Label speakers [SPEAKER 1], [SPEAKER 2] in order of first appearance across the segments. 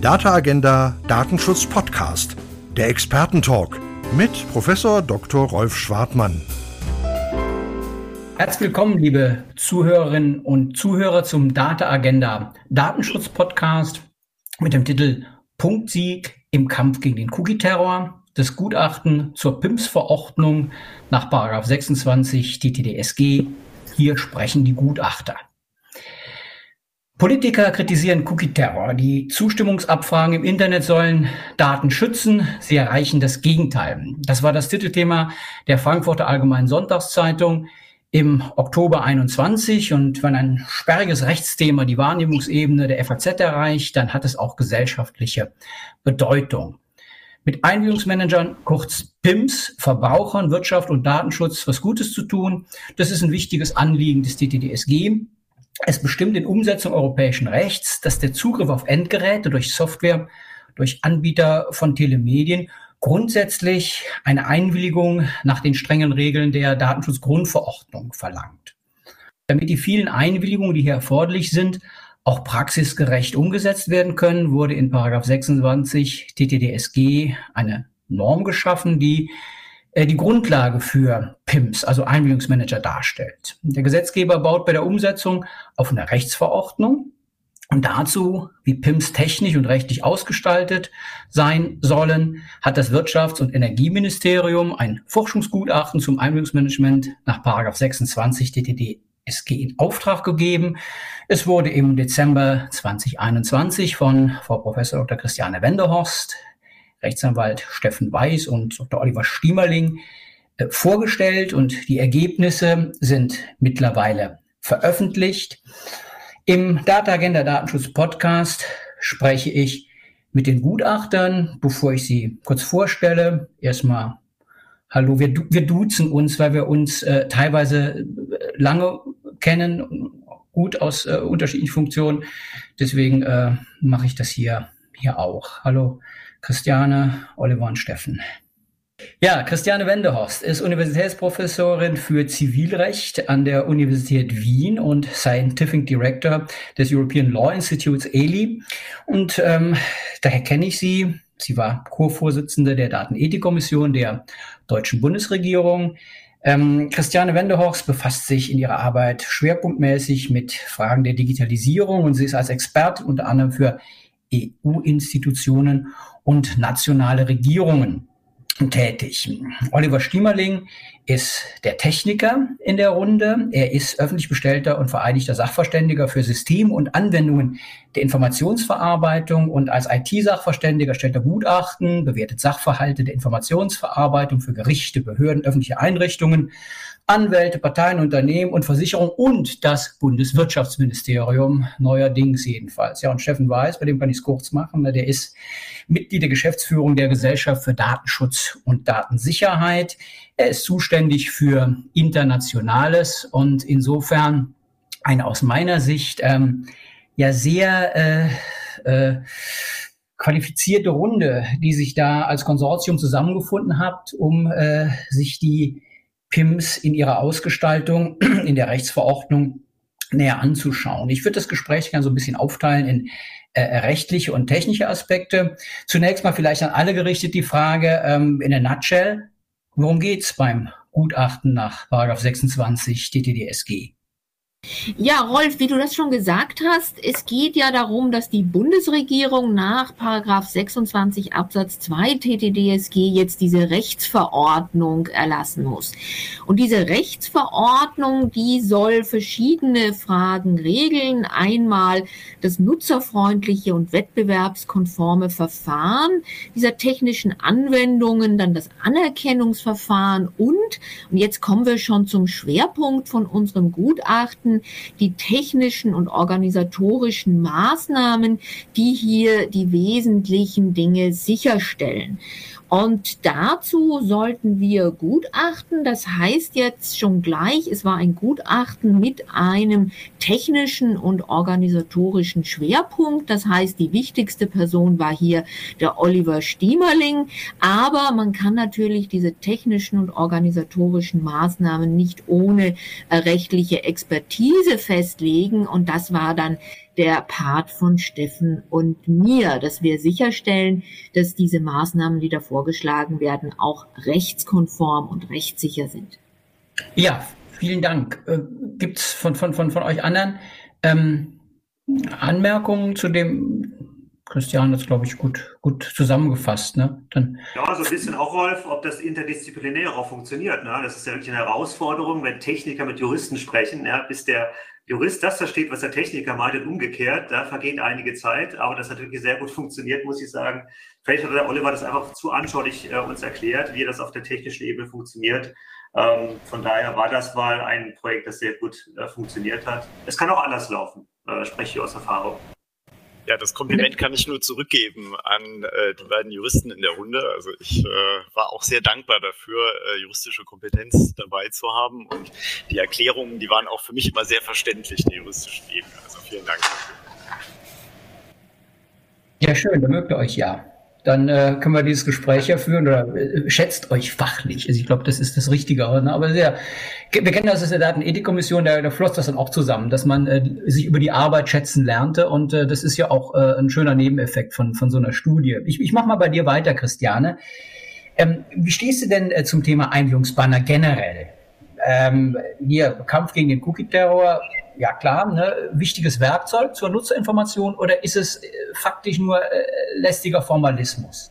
[SPEAKER 1] Data Agenda Datenschutz Podcast, der Expertentalk mit Professor Dr. Rolf Schwartmann.
[SPEAKER 2] Herzlich willkommen, liebe Zuhörerinnen und Zuhörer zum Data Agenda Datenschutz Podcast mit dem Titel Punktsieg im Kampf gegen den Cookie-Terror. Das Gutachten zur PIMS-Verordnung nach 26 TTDSG. Hier sprechen die Gutachter. Politiker kritisieren Cookie-Terror. Die Zustimmungsabfragen im Internet sollen Daten schützen. Sie erreichen das Gegenteil. Das war das Titelthema der Frankfurter Allgemeinen Sonntagszeitung im Oktober 21. Und wenn ein sperriges Rechtsthema die Wahrnehmungsebene der FAZ erreicht, dann hat es auch gesellschaftliche Bedeutung. Mit Einwilligungsmanagern, kurz PIMS, Verbrauchern, Wirtschaft und Datenschutz was Gutes zu tun, das ist ein wichtiges Anliegen des TTDSG. Es bestimmt in Umsetzung europäischen Rechts, dass der Zugriff auf Endgeräte durch Software, durch Anbieter von Telemedien grundsätzlich eine Einwilligung nach den strengen Regeln der Datenschutzgrundverordnung verlangt. Damit die vielen Einwilligungen, die hier erforderlich sind, auch praxisgerecht umgesetzt werden können, wurde in 26 TTDSG eine Norm geschaffen, die die Grundlage für PIMS, also Einwilligungsmanager, darstellt. Der Gesetzgeber baut bei der Umsetzung auf eine Rechtsverordnung und dazu, wie PIMS technisch und rechtlich ausgestaltet sein sollen, hat das Wirtschafts- und Energieministerium ein Forschungsgutachten zum Einwilligungsmanagement nach 26 TTD SG in Auftrag gegeben. Es wurde im Dezember 2021 von Frau Professor Dr. Christiane Wenderhorst Rechtsanwalt Steffen Weiß und Dr. Oliver Stiemerling äh, vorgestellt und die Ergebnisse sind mittlerweile veröffentlicht. Im Data Agenda Datenschutz Podcast spreche ich mit den Gutachtern, bevor ich sie kurz vorstelle. Erstmal Hallo, wir, wir duzen uns, weil wir uns äh, teilweise äh, lange kennen, gut aus äh, unterschiedlichen Funktionen. Deswegen äh, mache ich das hier, hier auch. Hallo, Christiane, Oliver und Steffen. Ja, Christiane Wendehorst ist Universitätsprofessorin für Zivilrecht an der Universität Wien und Scientific Director des European Law Institutes ELI. Und ähm, daher kenne ich sie. Sie war Co-Vorsitzende der Datenethikkommission der deutschen Bundesregierung. Ähm, Christiane Wendehorst befasst sich in ihrer Arbeit schwerpunktmäßig mit Fragen der Digitalisierung und sie ist als Experte unter anderem für EU-Institutionen und nationale Regierungen tätig. Oliver Stiemerling ist der Techniker in der Runde. Er ist öffentlich bestellter und vereidigter Sachverständiger für System- und Anwendungen der Informationsverarbeitung und als IT-Sachverständiger stellt er Gutachten, bewertet Sachverhalte der Informationsverarbeitung für Gerichte, Behörden, öffentliche Einrichtungen, Anwälte, Parteien, Unternehmen und Versicherungen und das Bundeswirtschaftsministerium, neuerdings jedenfalls. Ja, und Steffen Weiß, bei dem kann ich es kurz machen, der ist Mitglied der Geschäftsführung der Gesellschaft für Datenschutz und Datensicherheit. Er ist zuständig für Internationales und insofern eine aus meiner Sicht ähm, ja sehr äh, äh, qualifizierte Runde, die sich da als Konsortium zusammengefunden hat, um äh, sich die PIMS in ihrer Ausgestaltung in der Rechtsverordnung näher anzuschauen. Ich würde das Gespräch gerne so ein bisschen aufteilen in äh, rechtliche und technische Aspekte. Zunächst mal vielleicht an alle gerichtet die Frage ähm, in der Nutshell, worum geht's beim Gutachten nach 26 TTDSG?
[SPEAKER 3] Ja, Rolf, wie du das schon gesagt hast, es geht ja darum, dass die Bundesregierung nach Paragraph 26 Absatz 2 TTDSG jetzt diese Rechtsverordnung erlassen muss. Und diese Rechtsverordnung, die soll verschiedene Fragen regeln. Einmal das nutzerfreundliche und wettbewerbskonforme Verfahren dieser technischen Anwendungen, dann das Anerkennungsverfahren und, und jetzt kommen wir schon zum Schwerpunkt von unserem Gutachten, beachten die technischen und organisatorischen Maßnahmen, die hier die wesentlichen Dinge sicherstellen. Und dazu sollten wir Gutachten, das heißt jetzt schon gleich, es war ein Gutachten mit einem technischen und organisatorischen Schwerpunkt. Das heißt, die wichtigste Person war hier der Oliver Stiemerling. Aber man kann natürlich diese technischen und organisatorischen Maßnahmen nicht ohne äh, rechtliche Expertise festlegen. Und das war dann der Part von Steffen und mir, dass wir sicherstellen, dass diese Maßnahmen, die da vorgeschlagen werden, auch rechtskonform und rechtssicher sind.
[SPEAKER 2] Ja, vielen Dank. Äh, Gibt es von, von, von, von euch anderen ähm, Anmerkungen zu dem? Christian hat es, glaube ich, gut, gut zusammengefasst. Ne?
[SPEAKER 4] Dann ja, so ein bisschen auch, Rolf, ob das interdisziplinär auch funktioniert. Ne? Das ist ja wirklich eine Herausforderung, wenn Techniker mit Juristen sprechen, ja, bis der Jurist das versteht, was der Techniker meint und umgekehrt, da vergeht einige Zeit, aber das hat wirklich sehr gut funktioniert, muss ich sagen. Vielleicht hat der Oliver das einfach zu anschaulich äh, uns erklärt, wie das auf der technischen Ebene funktioniert. Ähm, von daher war das mal ein Projekt, das sehr gut äh, funktioniert hat. Es kann auch anders laufen, äh, spreche ich aus Erfahrung.
[SPEAKER 5] Ja, das Kompliment kann ich nur zurückgeben an äh, die beiden Juristen in der Runde. Also ich äh, war auch sehr dankbar dafür, äh, juristische Kompetenz dabei zu haben. Und die Erklärungen, die waren auch für mich immer sehr verständlich, die juristischen Ebene. Also vielen Dank dafür.
[SPEAKER 2] Ja, schön, da mögt ihr euch ja dann äh, können wir dieses Gespräch ja führen oder äh, schätzt euch fachlich. Also ich glaube, das ist das Richtige. Ne? Aber sehr, wir kennen das aus der Datenethikkommission, da, da floss das dann auch zusammen, dass man äh, sich über die Arbeit schätzen lernte und äh, das ist ja auch äh, ein schöner Nebeneffekt von, von so einer Studie. Ich, ich mache mal bei dir weiter, Christiane. Ähm, wie stehst du denn äh, zum Thema Einwilligungsbanner generell? Ähm, hier Kampf gegen den Cookie-Terror ja klar, ne, wichtiges Werkzeug zur Nutzerinformation oder ist es äh, faktisch nur äh, lästiger Formalismus?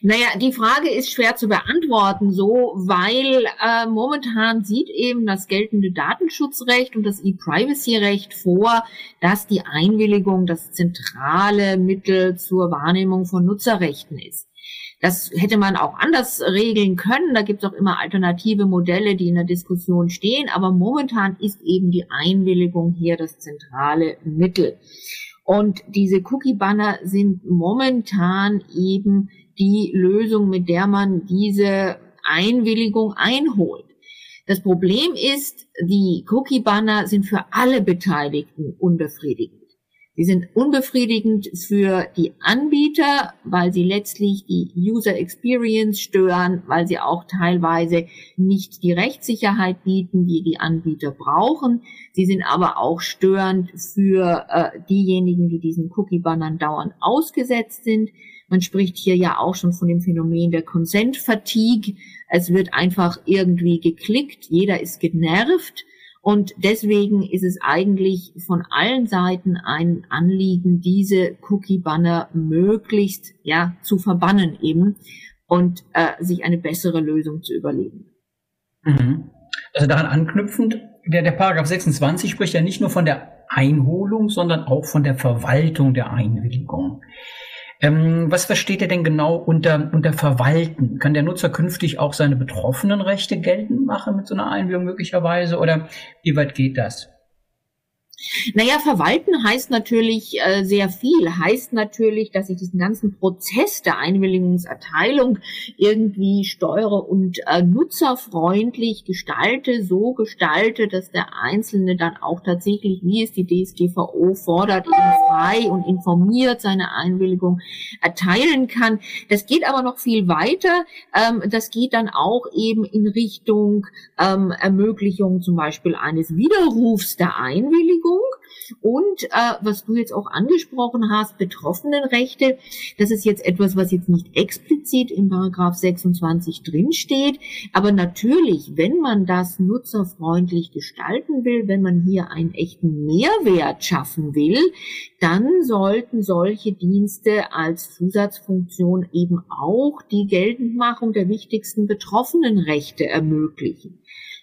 [SPEAKER 3] Naja, die Frage ist schwer zu beantworten, so, weil äh, momentan sieht eben das geltende Datenschutzrecht und das E-Privacy-Recht vor, dass die Einwilligung das zentrale Mittel zur Wahrnehmung von Nutzerrechten ist. Das hätte man auch anders regeln können. Da gibt es auch immer alternative Modelle, die in der Diskussion stehen. Aber momentan ist eben die Einwilligung hier das zentrale Mittel. Und diese Cookie-Banner sind momentan eben die Lösung, mit der man diese Einwilligung einholt. Das Problem ist, die Cookie-Banner sind für alle Beteiligten unbefriedigend. Sie sind unbefriedigend für die Anbieter, weil sie letztlich die User Experience stören, weil sie auch teilweise nicht die Rechtssicherheit bieten, die die Anbieter brauchen. Sie sind aber auch störend für äh, diejenigen, die diesen Cookie-Bannern dauernd ausgesetzt sind. Man spricht hier ja auch schon von dem Phänomen der Consent Fatigue. Es wird einfach irgendwie geklickt, jeder ist genervt und deswegen ist es eigentlich von allen Seiten ein Anliegen, diese Cookie-Banner möglichst ja zu verbannen eben und äh, sich eine bessere Lösung zu überlegen.
[SPEAKER 2] Mhm. Also daran anknüpfend, der, der Paragraph 26 spricht ja nicht nur von der Einholung, sondern auch von der Verwaltung der Einwilligung. Ähm, was versteht er denn genau unter, unter Verwalten? Kann der Nutzer künftig auch seine betroffenen Rechte geltend machen mit so einer Einwilligung möglicherweise? Oder wie weit geht das?
[SPEAKER 3] Naja, verwalten heißt natürlich äh, sehr viel. Heißt natürlich, dass ich diesen ganzen Prozess der Einwilligungserteilung irgendwie steuere und äh, nutzerfreundlich gestalte, so gestalte, dass der Einzelne dann auch tatsächlich, wie es die DSGVO fordert, eben frei und informiert seine Einwilligung erteilen kann. Das geht aber noch viel weiter. Ähm, das geht dann auch eben in Richtung ähm, Ermöglichung zum Beispiel eines Widerrufs der Einwilligung. Beschäftigung und äh, was du jetzt auch angesprochen hast, Betroffenenrechte. Das ist jetzt etwas, was jetzt nicht explizit im Paragraph 26 drinsteht, aber natürlich, wenn man das nutzerfreundlich gestalten will, wenn man hier einen echten Mehrwert schaffen will, dann sollten solche Dienste als Zusatzfunktion eben auch die Geltendmachung der wichtigsten Betroffenenrechte ermöglichen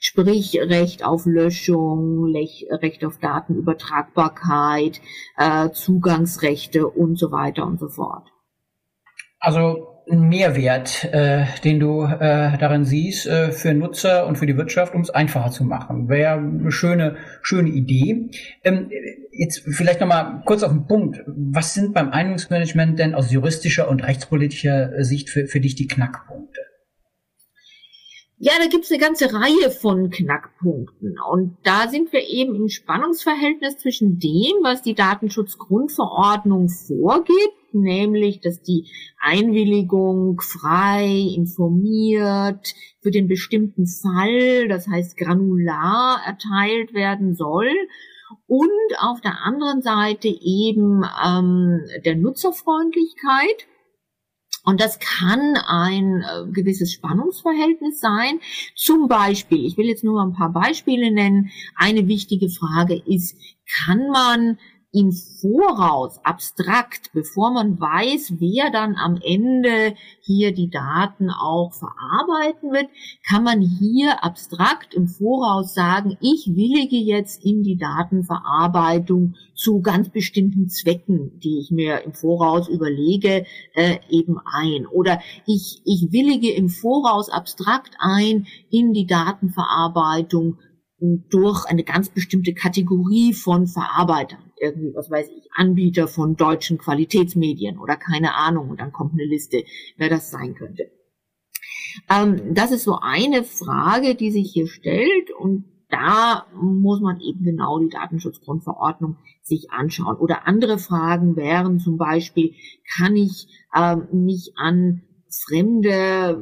[SPEAKER 3] sprich Recht auf Löschung, Recht auf Datenübertragbarkeit, äh, Zugangsrechte und so weiter und so fort.
[SPEAKER 2] Also ein Mehrwert, äh, den du äh, darin siehst für Nutzer und für die Wirtschaft, um es einfacher zu machen. Wäre eine schöne, schöne Idee. Ähm, jetzt vielleicht noch mal kurz auf den Punkt. Was sind beim Einigungsmanagement denn aus juristischer und rechtspolitischer Sicht für, für dich die Knackpunkte?
[SPEAKER 3] Ja, da gibt's eine ganze Reihe von Knackpunkten. Und da sind wir eben im Spannungsverhältnis zwischen dem, was die Datenschutzgrundverordnung vorgibt, nämlich, dass die Einwilligung frei, informiert, für den bestimmten Fall, das heißt granular erteilt werden soll, und auf der anderen Seite eben ähm, der Nutzerfreundlichkeit. Und das kann ein äh, gewisses Spannungsverhältnis sein. Zum Beispiel, ich will jetzt nur ein paar Beispiele nennen. Eine wichtige Frage ist, kann man im Voraus abstrakt, bevor man weiß, wer dann am Ende hier die Daten auch verarbeiten wird, kann man hier abstrakt im Voraus sagen, ich willige jetzt in die Datenverarbeitung zu ganz bestimmten Zwecken, die ich mir im Voraus überlege, äh, eben ein. Oder ich, ich willige im Voraus abstrakt ein in die Datenverarbeitung durch eine ganz bestimmte Kategorie von Verarbeitern. Irgendwie, was weiß ich, Anbieter von deutschen Qualitätsmedien oder keine Ahnung. Und dann kommt eine Liste, wer das sein könnte. Ähm, das ist so eine Frage, die sich hier stellt. Und da muss man eben genau die Datenschutzgrundverordnung sich anschauen. Oder andere Fragen wären zum Beispiel, kann ich ähm, mich an fremde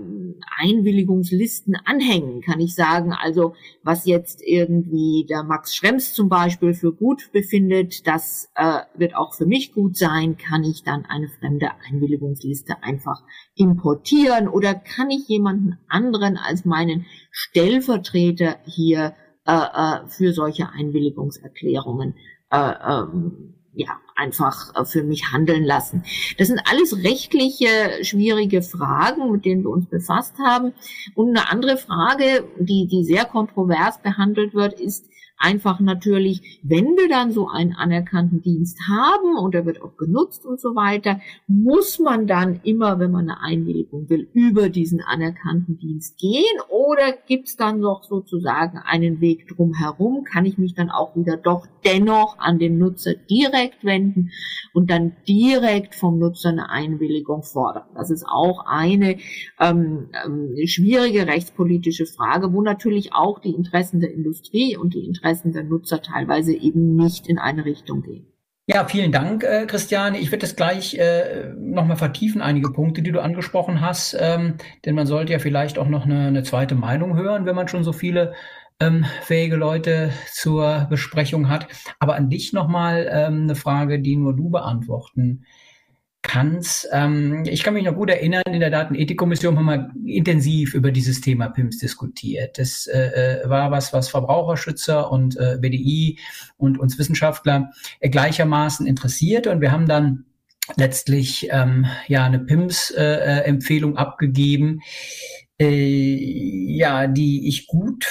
[SPEAKER 3] Einwilligungslisten anhängen, kann ich sagen. Also was jetzt irgendwie der Max Schrems zum Beispiel für gut befindet, das äh, wird auch für mich gut sein, kann ich dann eine fremde Einwilligungsliste einfach importieren oder kann ich jemanden anderen als meinen Stellvertreter hier äh, äh, für solche Einwilligungserklärungen äh, ähm, ja, einfach äh, für mich handeln lassen. Das sind alles rechtliche schwierige Fragen, mit denen wir uns befasst haben. Und eine andere Frage, die, die sehr kontrovers behandelt wird, ist, einfach natürlich, wenn wir dann so einen anerkannten Dienst haben und er wird auch genutzt und so weiter, muss man dann immer, wenn man eine Einwilligung will, über diesen anerkannten Dienst gehen oder gibt es dann noch sozusagen einen Weg drumherum? Kann ich mich dann auch wieder doch dennoch an den Nutzer direkt wenden und dann direkt vom Nutzer eine Einwilligung fordern? Das ist auch eine ähm, ähm, schwierige rechtspolitische Frage, wo natürlich auch die Interessen der Industrie und die Interessen Interessen Nutzer teilweise eben nicht in eine Richtung gehen.
[SPEAKER 2] Ja, vielen Dank, äh, Christiane. Ich werde das gleich äh, nochmal vertiefen, einige Punkte, die du angesprochen hast, ähm, denn man sollte ja vielleicht auch noch eine, eine zweite Meinung hören, wenn man schon so viele ähm, fähige Leute zur Besprechung hat. Aber an dich nochmal ähm, eine Frage, die nur du beantworten kannst. Ähm, ich kann mich noch gut erinnern, in der Datenethikkommission haben wir intensiv über dieses Thema PIMS diskutiert. Das äh, äh, war was, was Verbraucherschützer und äh, BDI und uns Wissenschaftler äh, gleichermaßen interessiert. Und wir haben dann letztlich ähm, ja eine PIMS-Empfehlung äh, abgegeben, äh, ja, die ich gut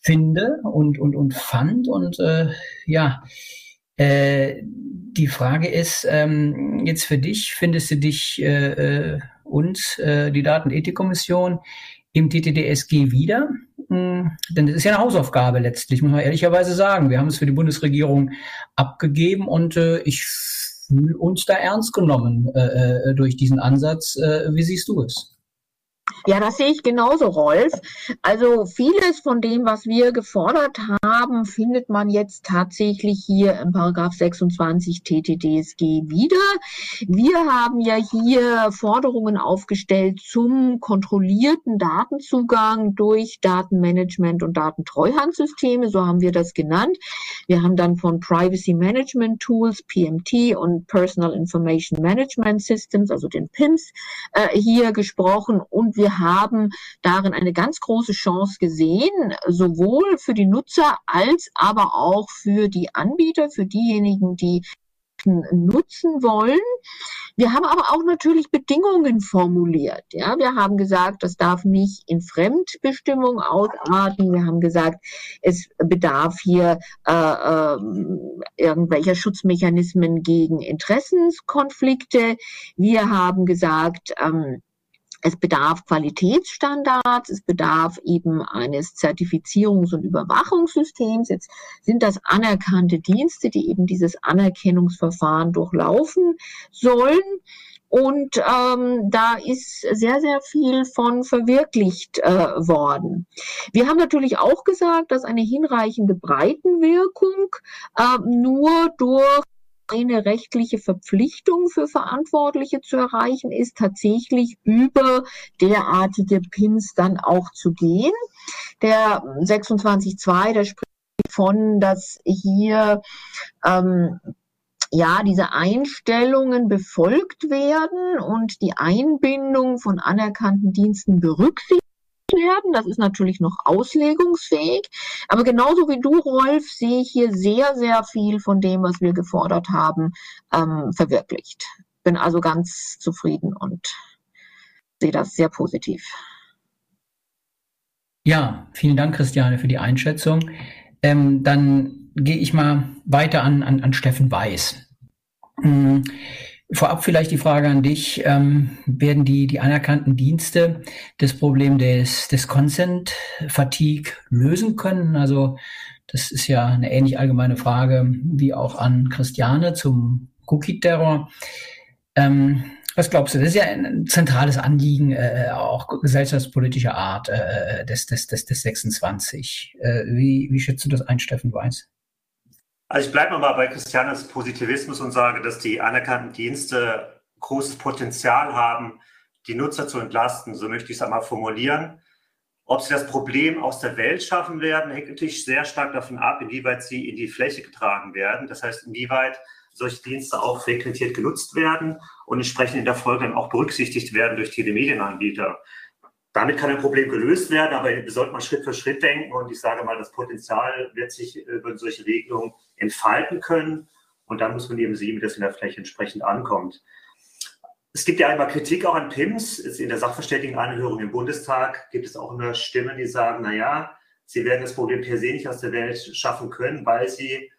[SPEAKER 2] finde und und und fand und äh, ja äh, die Frage ist ähm, jetzt für dich, findest du dich äh, äh und äh, die Datenethikkommission im TTDSG wieder? Hm, denn das ist ja eine Hausaufgabe letztlich, muss man ehrlicherweise sagen. Wir haben es für die Bundesregierung abgegeben und äh, ich fühle uns da ernst genommen äh, äh, durch diesen Ansatz. Äh, wie siehst du es?
[SPEAKER 3] Ja, das sehe ich genauso, Rolf. Also vieles von dem, was wir gefordert haben, findet man jetzt tatsächlich hier im Paragraph 26 TTDSG wieder. Wir haben ja hier Forderungen aufgestellt zum kontrollierten Datenzugang durch Datenmanagement und Datentreuhandsysteme, so haben wir das genannt. Wir haben dann von Privacy Management Tools, PMT und Personal Information Management Systems, also den PIMS, äh, hier gesprochen und wir haben darin eine ganz große Chance gesehen, sowohl für die Nutzer als aber auch für die Anbieter, für diejenigen, die nutzen wollen. Wir haben aber auch natürlich Bedingungen formuliert. Ja, wir haben gesagt, das darf nicht in Fremdbestimmung ausarten. Wir haben gesagt, es bedarf hier äh, äh, irgendwelcher Schutzmechanismen gegen Interessenskonflikte. Wir haben gesagt, ähm, es bedarf Qualitätsstandards, es bedarf eben eines Zertifizierungs- und Überwachungssystems. Jetzt sind das anerkannte Dienste, die eben dieses Anerkennungsverfahren durchlaufen sollen. Und ähm, da ist sehr, sehr viel von verwirklicht äh, worden. Wir haben natürlich auch gesagt, dass eine hinreichende Breitenwirkung äh, nur durch eine rechtliche Verpflichtung für Verantwortliche zu erreichen ist, tatsächlich über derartige Pins dann auch zu gehen. Der 26.2, der spricht davon, dass hier ähm, ja, diese Einstellungen befolgt werden und die Einbindung von anerkannten Diensten berücksichtigt werden. Das ist natürlich noch auslegungsfähig. Aber genauso wie du, Rolf, sehe ich hier sehr, sehr viel von dem, was wir gefordert haben, ähm, verwirklicht. Bin also ganz zufrieden und sehe das sehr positiv.
[SPEAKER 2] Ja, vielen Dank, Christiane, für die Einschätzung. Ähm, dann gehe ich mal weiter an, an, an Steffen Weiß. Hm, vorab vielleicht die Frage an dich. Ähm, werden die, die anerkannten Dienste das Problem des, des Consent Fatigue lösen können? Also das ist ja eine ähnlich allgemeine Frage wie auch an Christiane zum Cookie-Terror. Ähm, was glaubst du? Das ist ja ein zentrales Anliegen, äh, auch gesellschaftspolitischer Art äh, des, des, des, des 26. Äh, wie, wie schätzt du das ein, Steffen Weiß?
[SPEAKER 4] Also ich bleibe nochmal bei Christianes Positivismus und sage, dass die anerkannten Dienste großes Potenzial haben, die Nutzer zu entlasten. So möchte ich es einmal formulieren. Ob sie das Problem aus der Welt schaffen werden, hängt natürlich sehr stark davon ab, inwieweit sie in die Fläche getragen werden. Das heißt, inwieweit solche Dienste auch frequentiert genutzt werden und entsprechend in der Folge dann auch berücksichtigt werden durch Telemedienanbieter. Damit kann ein Problem gelöst werden, aber wir sollten mal Schritt für Schritt denken und ich sage mal, das Potenzial wird sich über solche Regelungen entfalten können und dann muss man eben sehen, wie das in der Fläche entsprechend ankommt. Es gibt ja einmal Kritik auch an PIMS. In der Sachverständigenanhörung im Bundestag gibt es auch immer Stimmen, die sagen, na ja, sie werden das Problem per se nicht aus der Welt schaffen können, weil sie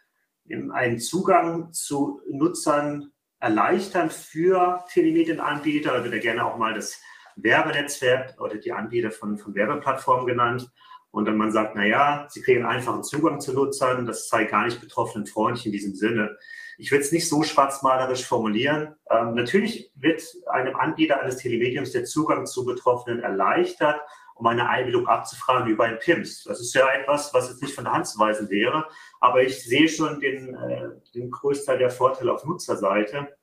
[SPEAKER 4] einen Zugang zu Nutzern erleichtern für Telemedienanbieter. Da wird ja gerne auch mal das Werbenetzwerk oder die Anbieter von, von Werbeplattformen genannt. Und dann man sagt, na ja, sie kriegen einfachen Zugang zu Nutzern, das sei gar nicht betroffenen freundlich in diesem Sinne. Ich will es nicht so schwarzmalerisch formulieren. Ähm, natürlich wird einem Anbieter eines Telemediums der Zugang zu Betroffenen erleichtert, um eine Einbildung abzufragen über ein PIMS. Das ist ja etwas, was jetzt nicht von der Hand zu weisen wäre. Aber ich sehe schon den, äh, den Großteil der Vorteile auf Nutzerseite,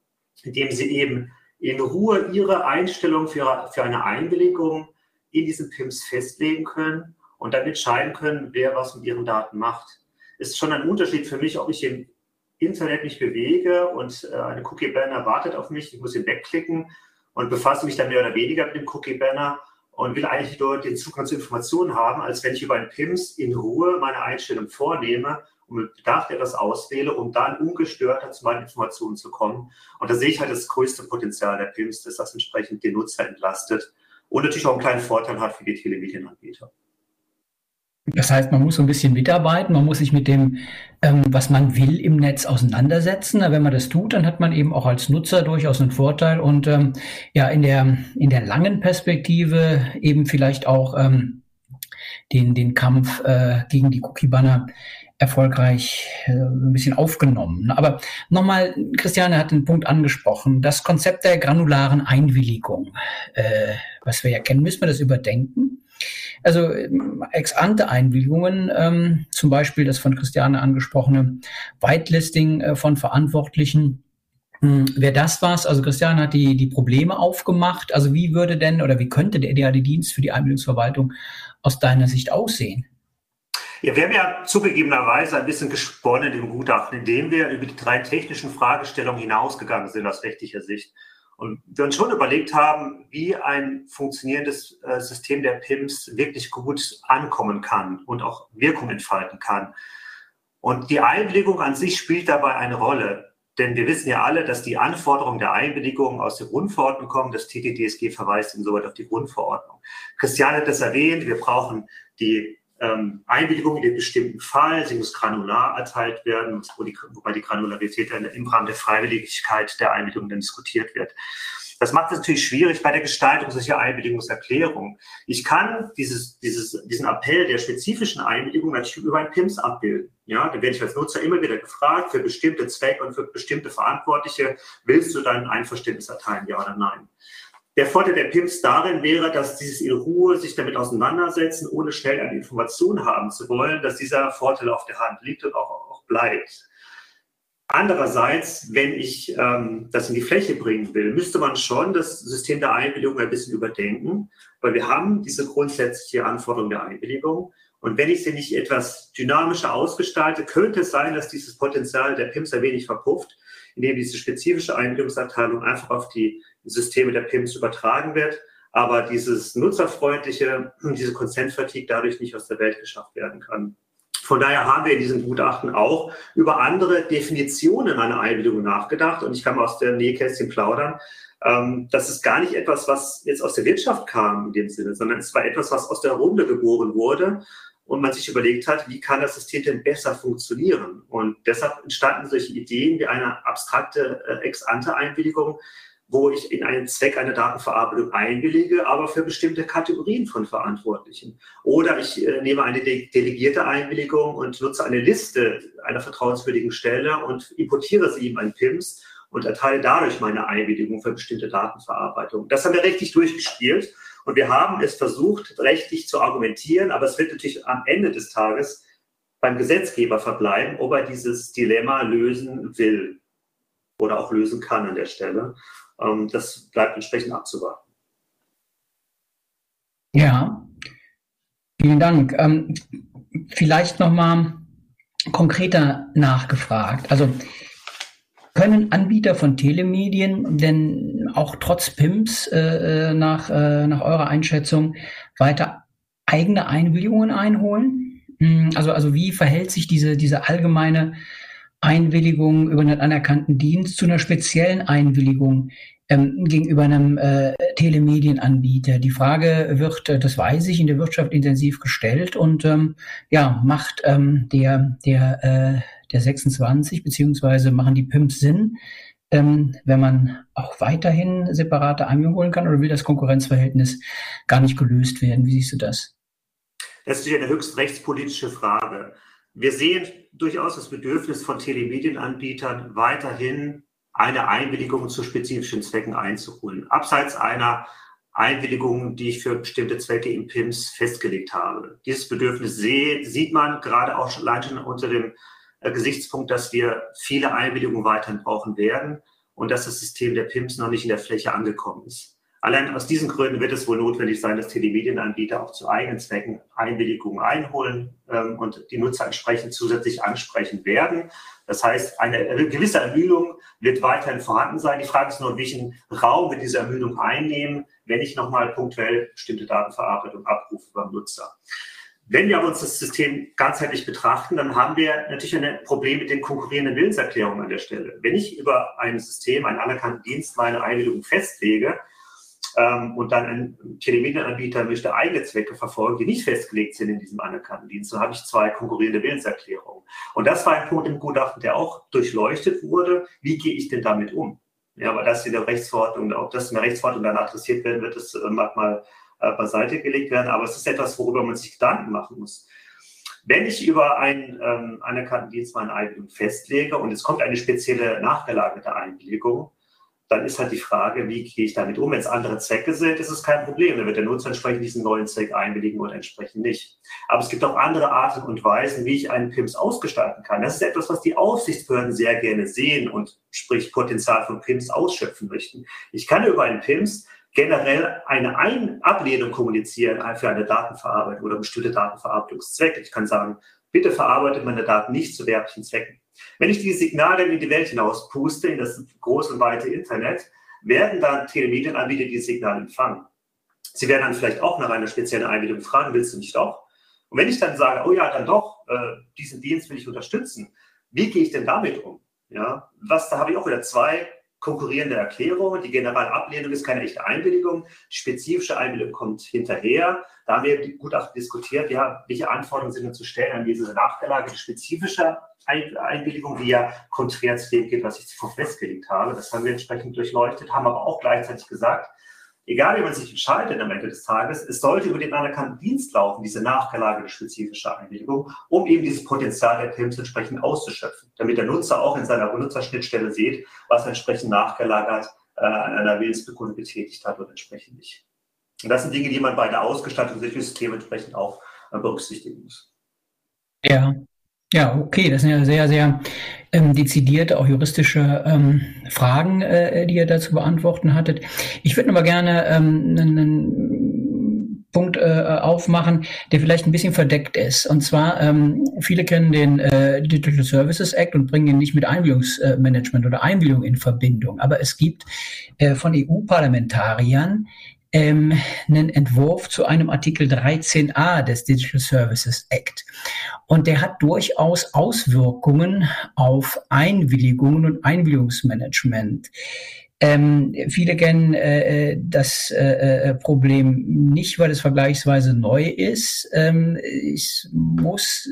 [SPEAKER 4] indem sie eben in Ruhe ihre Einstellung für, für eine Einwilligung in diesen PIMS festlegen können und dann entscheiden können, wer was mit ihren Daten macht. Ist schon ein Unterschied für mich, ob ich im Internet mich bewege und äh, eine Cookie-Banner wartet auf mich, ich muss ihn wegklicken und befasse mich dann mehr oder weniger mit dem Cookie-Banner und will eigentlich nur den Zugang zu Informationen haben, als wenn ich über ein PIMS in Ruhe meine Einstellung vornehme und mit Bedacht etwas auswähle, um dann ungestört zu meinen Informationen zu kommen. Und da sehe ich halt das größte Potenzial der PIMS, dass das entsprechend den Nutzer entlastet und natürlich auch einen kleinen Vorteil hat für die Telemedienanbieter.
[SPEAKER 2] Das heißt, man muss so ein bisschen mitarbeiten, man muss sich mit dem, ähm, was man will, im Netz auseinandersetzen. Wenn man das tut, dann hat man eben auch als Nutzer durchaus einen Vorteil und ähm, ja, in der, in der langen Perspektive eben vielleicht auch ähm, den, den Kampf äh, gegen die Cookie-Banner erfolgreich äh, ein bisschen aufgenommen. Aber nochmal, Christiane hat den Punkt angesprochen, das Konzept der granularen Einwilligung, äh, was wir ja kennen, müssen wir das überdenken. Also Ex-ante-Einwilligungen, ähm, zum Beispiel das von Christiane angesprochene Whitelisting äh, von Verantwortlichen, hm, Wäre das was? Also Christiane hat die, die Probleme aufgemacht. Also wie würde denn oder wie könnte der DAD-Dienst für die Einbildungsverwaltung aus deiner Sicht aussehen?
[SPEAKER 4] Ja, wir haben ja zugegebenerweise ein bisschen gesponnen im Gutachten, indem wir über die drei technischen Fragestellungen hinausgegangen sind aus rechtlicher Sicht. Und wir uns schon überlegt haben, wie ein funktionierendes äh, System der PIMS wirklich gut ankommen kann und auch Wirkung entfalten kann. Und die Einwilligung an sich spielt dabei eine Rolle. Denn wir wissen ja alle, dass die Anforderungen der Einwilligung aus der Grundverordnung kommen. Das TTDSG verweist insoweit auf die Grundverordnung. Christian hat das erwähnt. Wir brauchen die ähm, Einwilligung in dem bestimmten Fall. Sie muss granular erteilt werden, wobei die Granularität dann im Rahmen der Freiwilligkeit der Einwilligung dann diskutiert wird. Das macht es natürlich schwierig bei der Gestaltung solcher Einwilligungserklärungen. Ich kann dieses, dieses, diesen Appell der spezifischen Einwilligung natürlich über ein PIMS abbilden. Ja, dann werde ich als Nutzer immer wieder gefragt, für bestimmte Zwecke und für bestimmte Verantwortliche, willst du dein Einverständnis erteilen, ja oder nein? Der Vorteil der PIMS darin wäre, dass dieses in Ruhe sich damit auseinandersetzen, ohne schnell eine Information haben zu wollen, dass dieser Vorteil auf der Hand liegt und auch, auch bleibt. Andererseits, wenn ich ähm, das in die Fläche bringen will, müsste man schon das System der Einwilligung ein bisschen überdenken, weil wir haben diese grundsätzliche Anforderung der Einwilligung Und wenn ich sie nicht etwas dynamischer ausgestalte, könnte es sein, dass dieses Potenzial der PIMS ein wenig verpufft, indem diese spezifische Einbildungsabteilung einfach auf die Systeme der PIMS übertragen wird, aber dieses nutzerfreundliche, diese Consent-Fatigue dadurch nicht aus der Welt geschafft werden kann. Von daher haben wir in diesem Gutachten auch über andere Definitionen einer Einbildung nachgedacht. Und ich kann mal aus der Nähkästchen plaudern. Ähm, das ist gar nicht etwas, was jetzt aus der Wirtschaft kam in dem Sinne, sondern es war etwas, was aus der Runde geboren wurde und man sich überlegt hat, wie kann das System denn besser funktionieren? Und deshalb entstanden solche Ideen wie eine abstrakte äh, Ex-ante-Einwilligung, wo ich in einen Zweck einer Datenverarbeitung einwillige, aber für bestimmte Kategorien von Verantwortlichen. Oder ich äh, nehme eine de delegierte Einwilligung und nutze eine Liste einer vertrauenswürdigen Stelle und importiere sie in ein PIMS und erteile dadurch meine Einwilligung für bestimmte Datenverarbeitung. Das haben wir rechtlich durchgespielt und wir haben es versucht, rechtlich zu argumentieren, aber es wird natürlich am Ende des Tages beim Gesetzgeber verbleiben, ob er dieses Dilemma lösen will oder auch lösen kann an der Stelle. Ähm, das bleibt entsprechend abzuwarten.
[SPEAKER 2] Ja, vielen Dank. Ähm, vielleicht nochmal konkreter nachgefragt. Also können Anbieter von Telemedien denn auch trotz PIMS äh, nach, äh, nach eurer Einschätzung weiter eigene Einwilligungen einholen? Hm, also, also wie verhält sich diese, diese allgemeine Einwilligung über einen anerkannten Dienst zu einer speziellen Einwilligung ähm, gegenüber einem äh, Telemedienanbieter. Die Frage wird, äh, das weiß ich, in der Wirtschaft intensiv gestellt und ähm, ja, macht ähm, der, der, äh, der 26 beziehungsweise machen die PIMPs Sinn, ähm, wenn man auch weiterhin separate Einwilligungen holen kann oder will das Konkurrenzverhältnis gar nicht gelöst werden? Wie siehst du das?
[SPEAKER 4] Das ist eine höchst rechtspolitische Frage. Wir sehen durchaus das Bedürfnis von Telemedienanbietern, weiterhin eine Einwilligung zu spezifischen Zwecken einzuholen. Abseits einer Einwilligung, die ich für bestimmte Zwecke im PIMS festgelegt habe. Dieses Bedürfnis sehe, sieht man gerade auch allein schon unter dem äh, Gesichtspunkt, dass wir viele Einwilligungen weiterhin brauchen werden und dass das System der PIMS noch nicht in der Fläche angekommen ist. Allein aus diesen Gründen wird es wohl notwendig sein, dass Telemedienanbieter auch zu eigenen Zwecken Einwilligungen einholen ähm, und die Nutzer entsprechend zusätzlich ansprechen werden. Das heißt, eine gewisse Ermüdung wird weiterhin vorhanden sein. Die Frage ist nur, welchen Raum wird diese Ermüdung einnehmen, wenn ich nochmal punktuell bestimmte Datenverarbeitung abrufe beim Nutzer. Wenn wir uns das System ganzheitlich betrachten, dann haben wir natürlich ein Problem mit den konkurrierenden Willenserklärungen an der Stelle. Wenn ich über ein System, einen anerkannten Dienst meine Einwilligung festlege, ähm, und dann ein Telemedienanbieter möchte eigene Zwecke verfolgen, die nicht festgelegt sind in diesem anerkannten Dienst, so habe ich zwei konkurrierende Willenserklärungen. Und das war ein Punkt im Gutachten, der auch durchleuchtet wurde. Wie gehe ich denn damit um? Ja, aber das in der Rechtsverordnung, ob das in der Rechtsverordnung dann adressiert werden wird, das äh, mag mal äh, beiseite gelegt werden. Aber es ist etwas, worüber man sich Gedanken machen muss. Wenn ich über einen ähm, anerkannten Dienst meine Einwilligung festlege und es kommt eine spezielle nachgelagerte Einwilligung, dann ist halt die Frage, wie gehe ich damit um? Wenn es andere Zwecke sind, ist es kein Problem. Dann wird der Nutzer entsprechend diesen neuen Zweck einwilligen oder entsprechend nicht. Aber es gibt auch andere Arten und Weisen, wie ich einen PIMS ausgestalten kann. Das ist etwas, was die Aufsichtsbehörden sehr gerne sehen und sprich Potenzial von PIMS ausschöpfen möchten. Ich kann über einen PIMS generell eine Ein Ablehnung kommunizieren für eine Datenverarbeitung oder bestimmte Datenverarbeitungszwecke. Ich kann sagen, bitte verarbeitet meine Daten nicht zu werblichen Zwecken. Wenn ich dieses Signal dann in die Welt hinaus puste, in das große und weite Internet, werden dann Telemedienanbieter dieses Signal empfangen. Sie werden dann vielleicht auch nach einer speziellen Einwilligung fragen, willst du nicht doch? Und wenn ich dann sage, oh ja, dann doch, äh, diesen Dienst will ich unterstützen, wie gehe ich denn damit um? Ja, was, da habe ich auch wieder zwei konkurrierende Erklärungen. Die Generalablehnung ist keine echte Einwilligung. Die spezifische Einwilligung kommt hinterher. Da haben wir gut auch diskutiert, ja, welche Anforderungen sind denn zu stellen an diese nachgelagerte spezifische Einwilligung, die ja konträr zu dem geht, was ich zuvor festgelegt habe. Das haben wir entsprechend durchleuchtet, haben aber auch gleichzeitig gesagt, egal wie man sich entscheidet am Ende des Tages, es sollte über den anerkannten Dienst laufen, diese nachgelagerte spezifische Einwilligung, um eben dieses Potenzial der PIMS entsprechend auszuschöpfen, damit der Nutzer auch in seiner Benutzerschnittstelle sieht, was entsprechend nachgelagert äh, an einer Willensbekundung getätigt hat und entsprechend nicht. Und das sind Dinge, die man bei der Ausgestaltung des Systems entsprechend auch äh, berücksichtigen muss.
[SPEAKER 2] Ja, ja, okay, das sind ja sehr, sehr ähm, dezidierte, auch juristische ähm, Fragen, äh, die ihr dazu beantworten hattet. Ich würde aber gerne ähm, einen, Punkt äh, aufmachen, der vielleicht ein bisschen verdeckt ist. Und zwar, ähm, viele kennen den äh, Digital Services Act und bringen ihn nicht mit Einwilligungsmanagement oder Einwilligung in Verbindung. Aber es gibt äh, von EU-Parlamentariern ähm, einen Entwurf zu einem Artikel 13a des Digital Services Act. Und der hat durchaus Auswirkungen auf Einwilligungen und Einwilligungsmanagement. Ähm, viele kennen äh, äh, das äh, äh, Problem nicht, weil es vergleichsweise neu ist. Ähm, es muss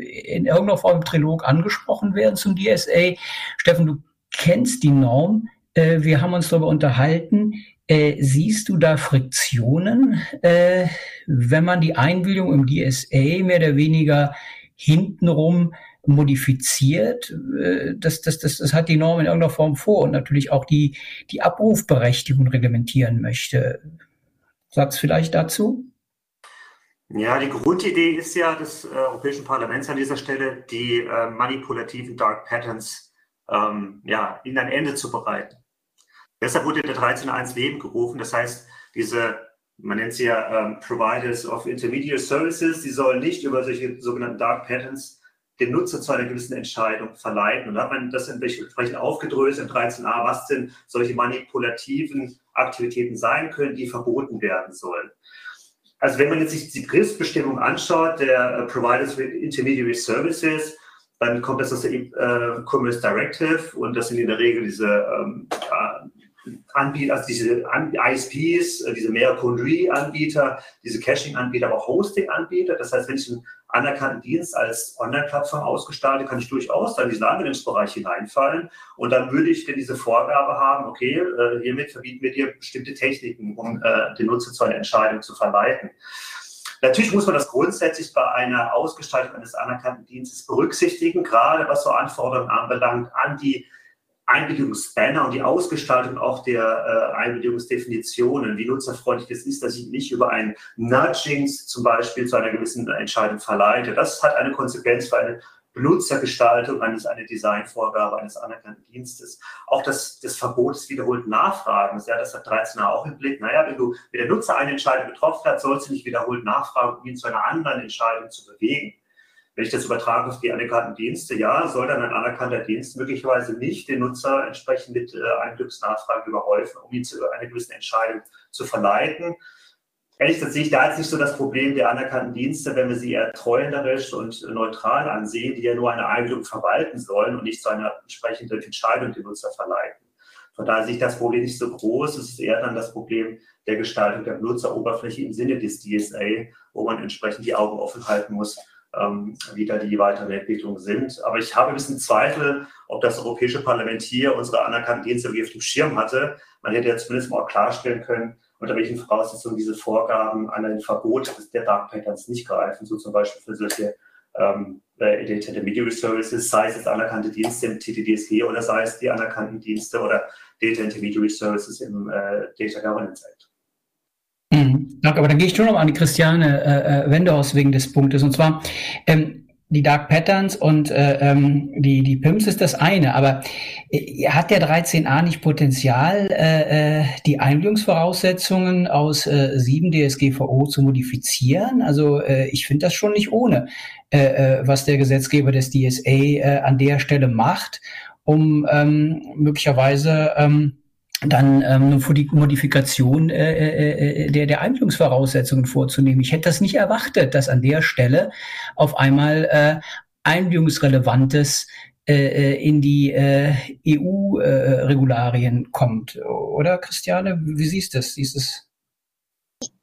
[SPEAKER 2] in irgendeiner Form im Trilog angesprochen werden zum DSA. Steffen, du kennst die Norm. Äh, wir haben uns darüber unterhalten. Äh, siehst du da Friktionen, wenn man die Einwilligung im DSA mehr oder weniger hintenrum modifiziert. Äh, das, das, das, das hat die Norm in irgendeiner Form vor und natürlich auch die, die Abrufberechtigung reglementieren möchte. Satz vielleicht dazu?
[SPEAKER 4] Ja, die Grundidee ist ja des äh, Europäischen Parlaments an dieser Stelle, die äh, manipulativen Dark Patterns ähm, ja, ihnen ein Ende zu bereiten. Deshalb wurde der 13.1 Leben gerufen. Das heißt, diese, man nennt sie ja ähm, Providers of Intermediate Services, die sollen nicht über solche sogenannten Dark Patterns den Nutzer zu einer gewissen Entscheidung verleiten. Und da hat man das entsprechend aufgedröselt in 13a, was denn solche manipulativen Aktivitäten sein können, die verboten werden sollen. Also wenn man jetzt sich die Begriffsbestimmung anschaut, der äh, Providers with Intermediary Services, dann kommt das aus der äh, Commerce Directive und das sind in der Regel diese ähm, Anbieter, also diese ISPs, äh, diese Mehrkundenanbieter, diese Caching-Anbieter, aber auch Hosting-Anbieter. Das heißt, wenn ich einen anerkannten Dienst als Online-Plattform ausgestalte, kann ich durchaus dann in diesen Anwendungsbereich hineinfallen. Und dann würde ich dann diese Vorgabe haben, okay, äh, hiermit verbieten wir dir bestimmte Techniken, um äh, den Nutzer zu einer Entscheidung zu verleiten. Natürlich muss man das grundsätzlich bei einer Ausgestaltung eines anerkannten Dienstes berücksichtigen, gerade was so Anforderungen anbelangt an die Einwilligungsbanner und die Ausgestaltung auch der äh, Einwilligungsdefinitionen, wie nutzerfreundlich es ist, dass ich nicht über ein Nudgings zum Beispiel zu einer gewissen Entscheidung verleite. Das hat eine Konsequenz für eine Benutzergestaltung eines, eine Designvorgabe eines anerkannten Dienstes. Auch das, das Verbot des wiederholten Nachfragens, ja, das hat 13a auch im Blick. Naja, wenn du, wenn der Nutzer eine Entscheidung getroffen hat, sollst du nicht wiederholt nachfragen, um ihn zu einer anderen Entscheidung zu bewegen. Wenn ich das übertrage auf die anerkannten Dienste, ja, soll dann ein anerkannter Dienst möglicherweise nicht den Nutzer entsprechend mit äh, Einglücksnachfragen überhäufen, um ihn zu einer gewissen Entscheidung zu verleiten. Ehrlich gesagt sehe ich da jetzt nicht so das Problem der anerkannten Dienste, wenn wir sie eher treuenderisch und neutral ansehen, die ja nur eine Einwilligung verwalten sollen und nicht zu einer entsprechenden Entscheidung den Nutzer verleiten. Von daher sehe ich das Problem nicht so groß. Es ist eher dann das Problem der Gestaltung der Benutzeroberfläche im Sinne des DSA, wo man entsprechend die Augen offen halten muss, ähm, wie da die weiteren Entwicklungen sind. Aber ich habe ein bisschen Zweifel, ob das Europäische Parlament hier unsere anerkannten Dienste auf dem Schirm hatte. Man hätte ja zumindest mal klarstellen können, unter welchen Voraussetzungen diese Vorgaben an ein Verbot der Dark Patterns nicht greifen, so zum Beispiel für solche ähm, äh, Intermediary Services, sei es jetzt anerkannte Dienste im TTDSG oder sei es die anerkannten Dienste oder Data Intermediary Services im äh, Data Governance Act.
[SPEAKER 2] Mhm. Aber dann gehe ich schon noch an die Christiane äh, äh, Wendehaus wegen des Punktes. Und zwar, ähm, die Dark Patterns und äh, ähm, die, die PIMS ist das eine, aber äh, hat der 13a nicht Potenzial, äh, äh, die Einwilligungsvoraussetzungen aus äh, 7 DSGVO zu modifizieren? Also äh, ich finde das schon nicht ohne, äh, äh, was der Gesetzgeber des DSA äh, an der Stelle macht, um ähm, möglicherweise ähm, dann ähm, für die Modifikation äh, äh, äh, der, der Einwilligungsvoraussetzungen vorzunehmen. Ich hätte das nicht erwartet, dass an der Stelle auf einmal äh, einwilligungsrelevantes äh, äh in die äh, EU-Regularien äh, kommt. Oder, Christiane? Wie siehst du das? Siehst du es?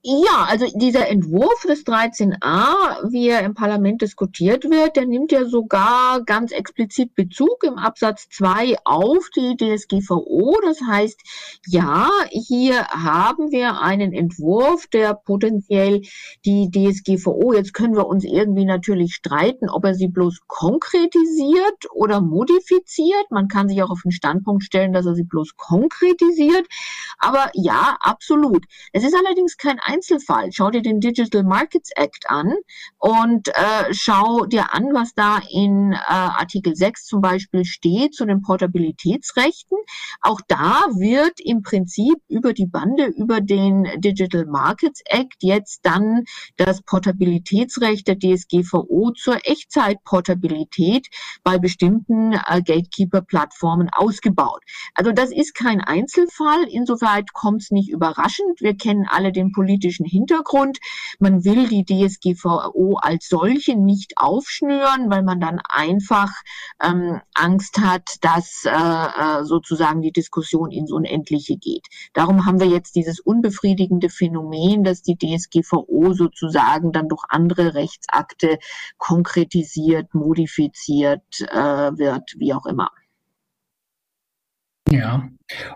[SPEAKER 3] Ja, also dieser Entwurf des 13a, wie er im Parlament diskutiert wird, der nimmt ja sogar ganz explizit Bezug im Absatz 2 auf die DSGVO. Das heißt, ja, hier haben wir einen Entwurf, der potenziell die DSGVO, jetzt können wir uns irgendwie natürlich streiten, ob er sie bloß konkretisiert oder modifiziert. Man kann sich auch auf den Standpunkt stellen, dass er sie bloß konkretisiert. Aber ja, absolut. Es ist allerdings kein Einzelfall. Schau dir den Digital Markets Act an und äh, schau dir an, was da in äh, Artikel 6 zum Beispiel steht zu den Portabilitätsrechten. Auch da wird im Prinzip über die Bande, über den Digital Markets Act jetzt dann das Portabilitätsrecht der DSGVO zur Echtzeitportabilität bei bestimmten äh, Gatekeeper-Plattformen ausgebaut. Also das ist kein Einzelfall. Insoweit kommt es nicht überraschend. Wir kennen alle den politischen Hintergrund. Man will die DSGVO als solche nicht aufschnüren, weil man dann einfach ähm, Angst hat, dass äh, äh sozusagen die Diskussion ins Unendliche geht. Darum haben wir jetzt dieses unbefriedigende Phänomen, dass die DSGVO sozusagen dann durch andere Rechtsakte konkretisiert, modifiziert äh, wird, wie auch immer.
[SPEAKER 2] Ja,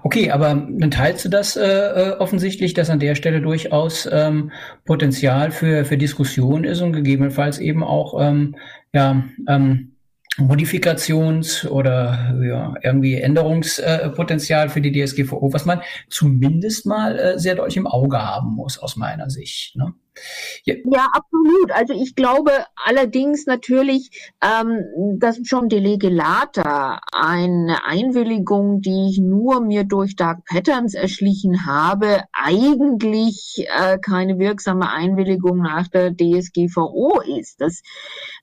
[SPEAKER 2] okay, aber dann teilst du das äh, äh, offensichtlich, dass an der Stelle durchaus ähm, Potenzial für, für Diskussion ist und gegebenenfalls eben auch ähm, ja, ähm, Modifikations- oder ja, irgendwie Änderungspotenzial für die DSGVO, was man zumindest mal äh, sehr deutlich im Auge haben muss, aus meiner Sicht. Ne?
[SPEAKER 3] Ja. ja, absolut. Also ich glaube allerdings natürlich, ähm, dass John de Legelata eine Einwilligung, die ich nur mir durch Dark Patterns erschlichen habe, eigentlich äh, keine wirksame Einwilligung nach der DSGVO ist. Das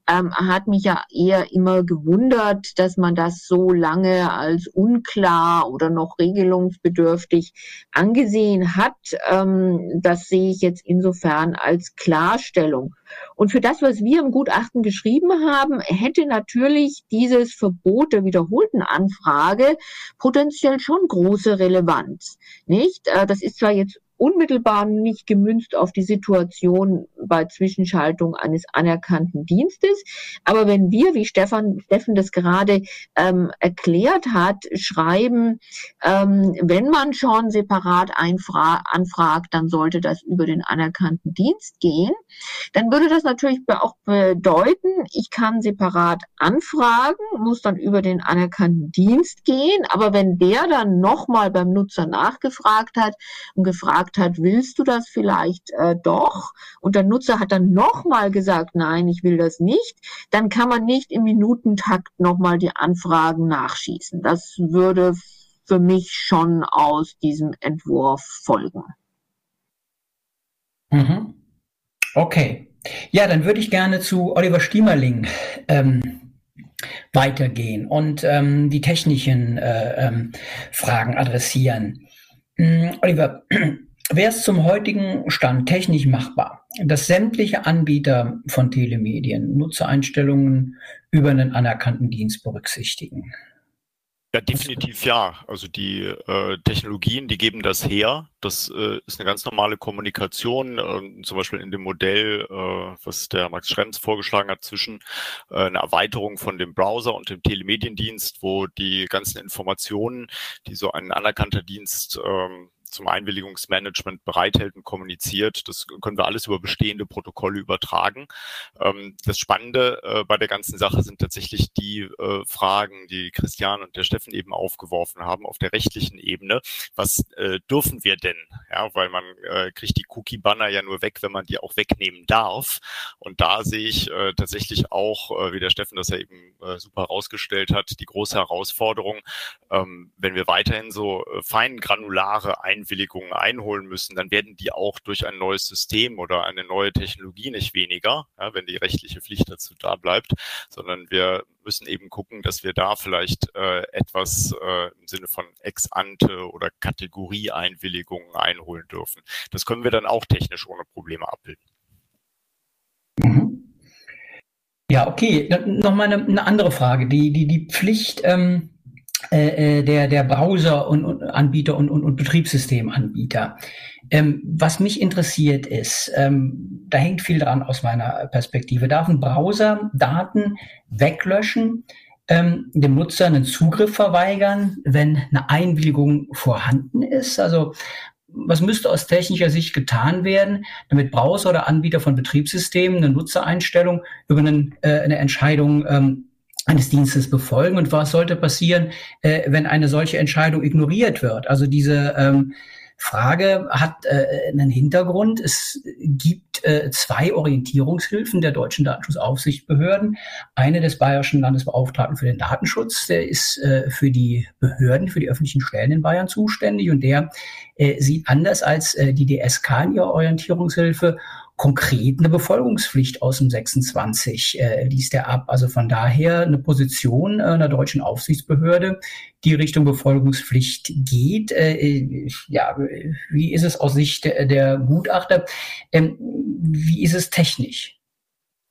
[SPEAKER 3] ähm, hat mich ja eher immer gewundert, dass man das so lange als unklar oder noch regelungsbedürftig angesehen hat. Ähm, das sehe ich jetzt insofern als Klarstellung. Und für das, was wir im Gutachten geschrieben haben, hätte natürlich dieses Verbot der wiederholten Anfrage potenziell schon große Relevanz. Nicht? Äh, das ist zwar jetzt unmittelbar nicht gemünzt auf die Situation bei Zwischenschaltung eines anerkannten Dienstes. Aber wenn wir, wie Stefan, Steffen das gerade ähm, erklärt hat, schreiben, ähm, wenn man schon separat anfragt, dann sollte das über den anerkannten Dienst gehen, dann würde das natürlich auch bedeuten, ich kann separat anfragen, muss dann über den anerkannten Dienst gehen, aber wenn der dann nochmal beim Nutzer nachgefragt hat und gefragt gefragt hat, willst du das vielleicht äh, doch? Und der Nutzer hat dann nochmal gesagt, nein, ich will das nicht. Dann kann man nicht im Minutentakt nochmal die Anfragen nachschießen. Das würde für mich schon aus diesem Entwurf folgen.
[SPEAKER 2] Mhm. Okay. Ja, dann würde ich gerne zu Oliver Stiemerling ähm, weitergehen und ähm, die technischen äh, ähm, Fragen adressieren. Ähm, Oliver, wäre es zum heutigen Stand technisch machbar, dass sämtliche Anbieter von Telemedien Nutzereinstellungen über einen anerkannten Dienst berücksichtigen?
[SPEAKER 5] Ja, definitiv ja. Also die äh, Technologien, die geben das her. Das äh, ist eine ganz normale Kommunikation, äh, zum Beispiel in dem Modell, äh, was der Max Schrems vorgeschlagen hat, zwischen äh, einer Erweiterung von dem Browser und dem Telemediendienst, wo die ganzen Informationen, die so ein anerkannter Dienst ähm, zum Einwilligungsmanagement bereithält und kommuniziert. Das können wir alles über bestehende Protokolle übertragen. Ähm, das Spannende äh, bei der ganzen Sache sind tatsächlich die äh, Fragen, die Christian und der Steffen eben aufgeworfen haben auf der rechtlichen Ebene. Was äh, dürfen wir denn? Ja, weil man äh, kriegt die Cookie-Banner ja nur weg, wenn man die auch wegnehmen darf. Und da sehe ich äh, tatsächlich auch, äh, wie der Steffen das ja eben super herausgestellt hat, die große Herausforderung, ähm, wenn wir weiterhin so fein granulare Ein Einwilligungen einholen müssen, dann werden die auch durch ein neues System oder eine neue Technologie nicht weniger, ja, wenn die rechtliche Pflicht dazu da bleibt, sondern wir müssen eben gucken, dass wir da vielleicht äh, etwas äh, im Sinne von Ex-ante oder Kategorieeinwilligungen einholen dürfen. Das können wir dann auch technisch ohne Probleme abbilden.
[SPEAKER 2] Mhm. Ja, okay. Nochmal eine, eine andere Frage. Die, die, die Pflicht, ähm, äh, äh, der, der Browser und, und Anbieter und, und, und Betriebssystemanbieter. Ähm, was mich interessiert ist, ähm, da hängt viel dran aus meiner Perspektive. Darf ein Browser Daten weglöschen, ähm, dem Nutzer einen Zugriff verweigern, wenn eine Einwilligung vorhanden ist? Also was müsste aus technischer Sicht getan werden, damit Browser oder Anbieter von Betriebssystemen eine Nutzereinstellung über einen, äh, eine Entscheidung ähm, eines Dienstes befolgen und was sollte passieren, äh, wenn eine solche Entscheidung ignoriert wird. Also diese ähm, Frage hat äh, einen Hintergrund. Es gibt äh, zwei Orientierungshilfen der deutschen Datenschutzaufsichtsbehörden. Eine des Bayerischen Landesbeauftragten für den Datenschutz, der ist äh, für die Behörden, für die öffentlichen Stellen in Bayern zuständig und der äh, sieht anders als äh, die DSK in ihrer Orientierungshilfe konkret eine Befolgungspflicht aus dem 26 äh, liest er ab. Also von daher eine Position äh, einer deutschen Aufsichtsbehörde, die Richtung Befolgungspflicht geht. Äh, ja, wie ist es aus Sicht der, der Gutachter? Ähm, wie ist es technisch?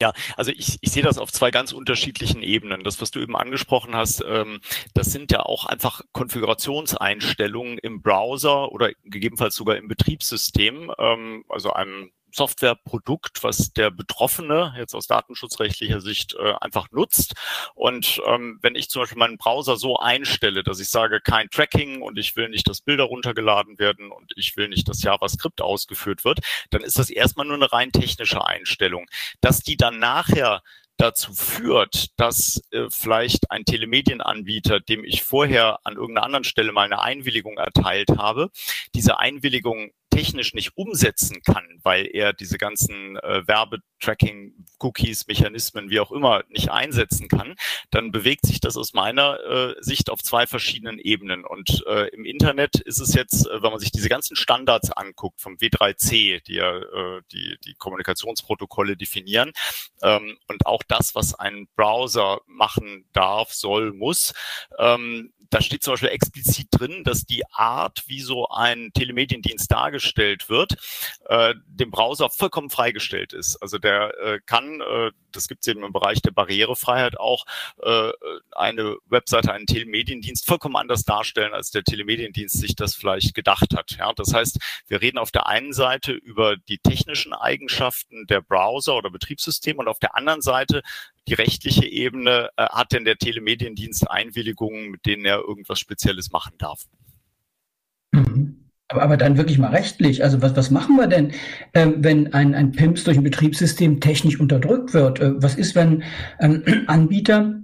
[SPEAKER 5] Ja, also ich, ich sehe das auf zwei ganz unterschiedlichen Ebenen. Das, was du eben angesprochen hast, ähm, das sind ja auch einfach Konfigurationseinstellungen im Browser oder gegebenenfalls sogar im Betriebssystem, ähm, also einem Softwareprodukt, was der Betroffene jetzt aus datenschutzrechtlicher Sicht äh, einfach nutzt. Und ähm, wenn ich zum Beispiel meinen Browser so einstelle, dass ich sage, kein Tracking und ich will nicht, dass Bilder runtergeladen werden und ich will nicht, dass JavaScript ausgeführt wird, dann ist das erstmal nur eine rein technische Einstellung. Dass die dann nachher dazu führt, dass äh, vielleicht ein Telemedienanbieter, dem ich vorher an irgendeiner anderen Stelle mal eine Einwilligung erteilt habe, diese Einwilligung technisch nicht umsetzen kann, weil er diese ganzen äh, Werbetracking, Cookies, Mechanismen, wie auch immer, nicht einsetzen kann, dann bewegt sich das aus meiner äh, Sicht auf zwei verschiedenen Ebenen. Und äh, im Internet ist es jetzt, äh, wenn man sich diese ganzen Standards anguckt vom W3C, die ja äh, die, die Kommunikationsprotokolle definieren, ähm, und auch das, was ein Browser machen darf, soll, muss, ähm, da steht zum Beispiel explizit drin, dass die Art, wie so ein Telemediendienst dargestellt wird, äh, dem Browser vollkommen freigestellt ist. Also der äh, kann, äh, das gibt es eben im Bereich der Barrierefreiheit auch, äh, eine Webseite, einen Telemediendienst vollkommen anders darstellen, als der Telemediendienst sich das vielleicht gedacht hat. Ja, das heißt, wir reden auf der einen Seite über die technischen Eigenschaften der Browser oder Betriebssysteme und auf der anderen Seite die rechtliche Ebene, äh, hat denn der Telemediendienst Einwilligungen, mit denen er irgendwas Spezielles machen darf?
[SPEAKER 2] Aber, aber dann wirklich mal rechtlich. Also was, was machen wir denn, äh, wenn ein, ein PIMS durch ein Betriebssystem technisch unterdrückt wird? Äh, was ist, wenn ähm, Anbieter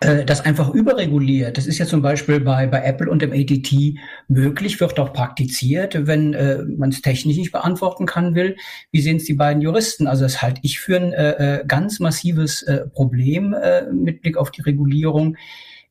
[SPEAKER 2] äh, das einfach überreguliert. Das ist ja zum Beispiel bei, bei Apple und dem ATT möglich, wird auch praktiziert, wenn äh, man es technisch nicht beantworten kann will. Wie sehen es die beiden Juristen? Also das halte ich für ein äh, äh, ganz massives äh, Problem äh, mit Blick auf die Regulierung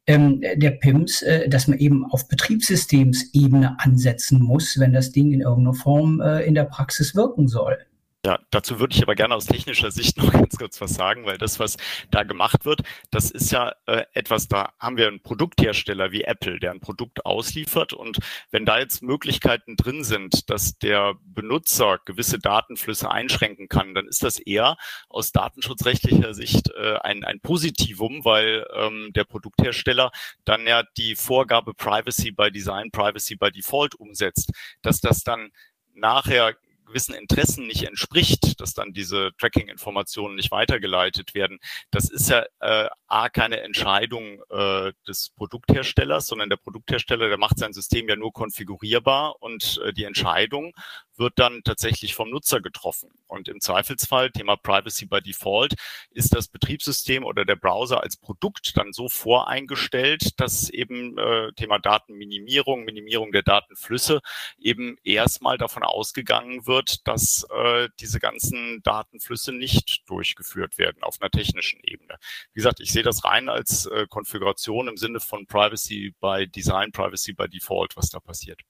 [SPEAKER 2] ähm, der PIMS, äh, dass man eben auf Betriebssystemsebene ansetzen muss, wenn das Ding in irgendeiner Form äh, in der Praxis wirken soll.
[SPEAKER 5] Ja, dazu würde ich aber gerne aus technischer Sicht noch ganz kurz was sagen, weil das, was da gemacht wird, das ist ja äh, etwas, da haben wir einen Produkthersteller wie Apple, der ein Produkt ausliefert. Und wenn da jetzt Möglichkeiten drin sind, dass der Benutzer gewisse Datenflüsse einschränken kann, dann ist das eher aus datenschutzrechtlicher Sicht äh, ein, ein Positivum, weil ähm, der Produkthersteller dann ja die Vorgabe Privacy by Design, Privacy by Default umsetzt, dass das dann nachher gewissen Interessen nicht entspricht, dass dann diese Tracking-Informationen nicht weitergeleitet werden, das ist ja äh, A, keine Entscheidung äh, des Produktherstellers, sondern der Produkthersteller, der macht sein System ja nur konfigurierbar und äh, die Entscheidung wird dann tatsächlich vom Nutzer getroffen. Und im Zweifelsfall, Thema Privacy by Default, ist das Betriebssystem oder der Browser als Produkt dann so voreingestellt, dass eben äh, Thema Datenminimierung, Minimierung der Datenflüsse eben erstmal davon ausgegangen wird, dass äh, diese ganzen Datenflüsse nicht durchgeführt werden auf einer technischen Ebene. Wie gesagt, ich sehe das rein als äh, Konfiguration im Sinne von Privacy by Design, Privacy by Default, was da passiert.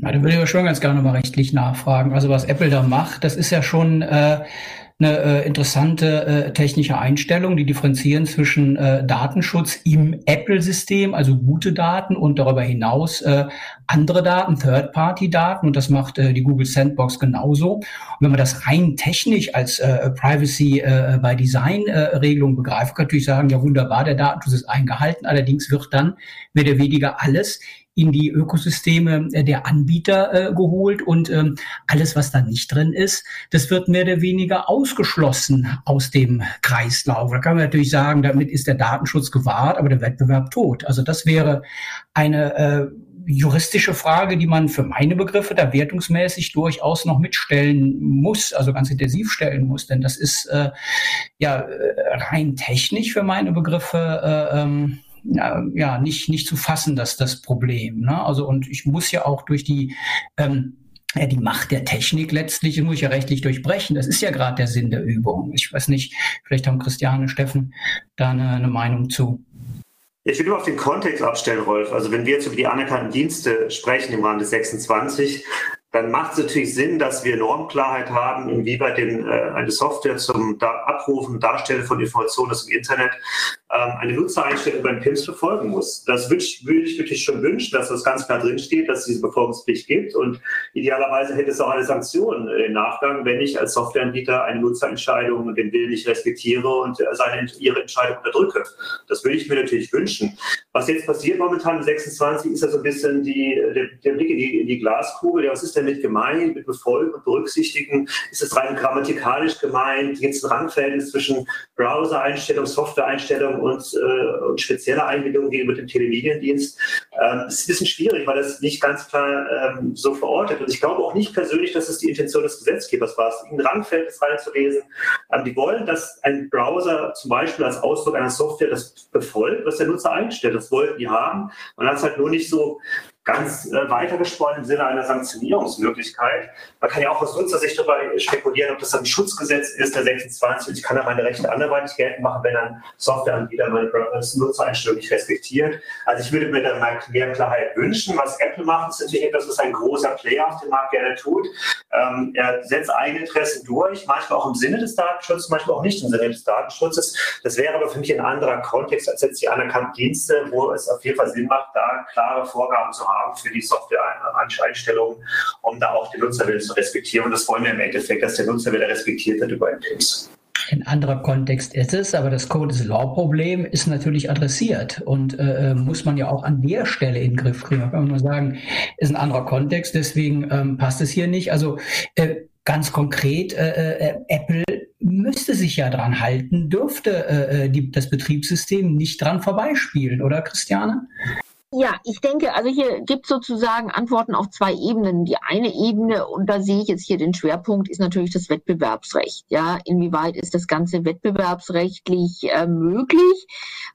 [SPEAKER 2] Ja, da würde ich schon ganz gerne nochmal rechtlich nachfragen. Also was Apple da macht, das ist ja schon äh, eine äh, interessante äh, technische Einstellung, die differenzieren zwischen äh, Datenschutz im Apple-System, also gute Daten und darüber hinaus äh, andere Daten, Third-Party-Daten. Und das macht äh, die Google Sandbox genauso. Und wenn man das rein technisch als äh, Privacy äh, by Design-Regelung äh, begreift, kann natürlich sagen, ja wunderbar, der Datenschutz ist eingehalten, allerdings wird dann mehr oder weniger alles in die Ökosysteme äh, der Anbieter äh, geholt und ähm, alles, was da nicht drin ist, das wird mehr oder weniger ausgeschlossen aus dem Kreislauf. Da kann man natürlich sagen, damit ist der Datenschutz gewahrt, aber der Wettbewerb tot. Also das wäre eine äh, juristische Frage, die man für meine Begriffe da wertungsmäßig durchaus noch mitstellen muss, also ganz intensiv stellen muss, denn das ist äh, ja äh, rein technisch für meine Begriffe äh, ähm, ja nicht, nicht zu fassen, dass das Problem. Ne? Also und ich muss ja auch durch die ähm, ja, die Macht der Technik letztlich muss ich ja rechtlich durchbrechen. Das ist ja gerade der Sinn der Übung. Ich weiß nicht, vielleicht haben Christiane, Steffen da eine, eine Meinung zu.
[SPEAKER 4] Ich will nur auf den Kontext abstellen, Rolf. Also wenn wir jetzt über die anerkannten Dienste sprechen im Rahmen des 26, dann macht es natürlich Sinn, dass wir Normklarheit haben, inwieweit den, äh, eine Software zum da Abrufen, Darstellen von Informationen aus dem Internet ähm, eine Nutzereinstellung beim PIMS befolgen muss. Das würde ich, wirklich schon wünschen, dass das ganz klar drinsteht, dass es diese Befolgungspflicht gibt. Und idealerweise hätte es auch eine Sanktion im Nachgang, wenn ich als Softwareanbieter eine Nutzerentscheidung und den Willen nicht respektiere und seine, ihre Entscheidung unterdrücke. Das würde ich mir natürlich wünschen. Was jetzt passiert momentan im 26 ist ja so ein bisschen die, der, der Blick in die, in die Glaskugel. Ja, was ist damit gemeint? Mit Befolgen und Berücksichtigen? Ist es rein grammatikalisch gemeint? Gibt es ein Rangverhältnis zwischen Browser-Einstellung, Software-Einstellung und, äh, und spezielle Einbindung gegenüber dem Telemediendienst. Ähm, ist ein bisschen schwierig, weil das nicht ganz klar ähm, so verortet. Und ich glaube auch nicht persönlich, dass es die Intention des Gesetzgebers war, es in Randverhältnis reinzulesen. Ähm, die wollen, dass ein Browser zum Beispiel als Ausdruck einer Software das befolgt, was der Nutzer einstellt. Das wollten die haben. Man hat es halt nur nicht so ganz äh, weitergesponnen im Sinne einer Sanktionierungsmöglichkeit. Man kann ja auch aus Nutzersicht darüber spekulieren, ob das ein Schutzgesetz ist, der 26, und ich kann da meine Rechte anderweitig geltend machen, wenn ein Softwareanbieter meine Nutzereinstellung nicht respektiert. Also ich würde mir da mehr Klarheit wünschen. Was Apple macht, ist natürlich etwas, was ein großer Player auf dem Markt gerne tut. Ähm, er setzt eigene Interessen durch, manchmal auch im Sinne des Datenschutzes, manchmal auch nicht im Sinne des Datenschutzes. Das wäre aber für mich ein anderer Kontext als jetzt die anerkannten Dienste, wo es auf jeden Fall Sinn macht, da klare Vorgaben zu haben haben für die Software-Einstellungen, um da auch den Nutzerwillen zu respektieren. Und das wollen wir im Endeffekt, dass der Nutzer wieder respektiert wird über PIMS.
[SPEAKER 2] Ein anderer Kontext ist es, aber das Code is Law-Problem ist natürlich adressiert und äh, äh, muss man ja auch an der Stelle in den Griff kriegen. Da kann man nur sagen, ist ein anderer Kontext, deswegen ähm, passt es hier nicht. Also äh, ganz konkret, äh, äh, Apple müsste sich ja dran halten, dürfte äh, die, das Betriebssystem nicht dran vorbeispielen, oder Christiane?
[SPEAKER 3] Ja, ich denke, also hier gibt es sozusagen Antworten auf zwei Ebenen. Die eine Ebene, und da sehe ich jetzt hier den Schwerpunkt, ist natürlich das Wettbewerbsrecht. Ja, inwieweit ist das Ganze wettbewerbsrechtlich äh, möglich?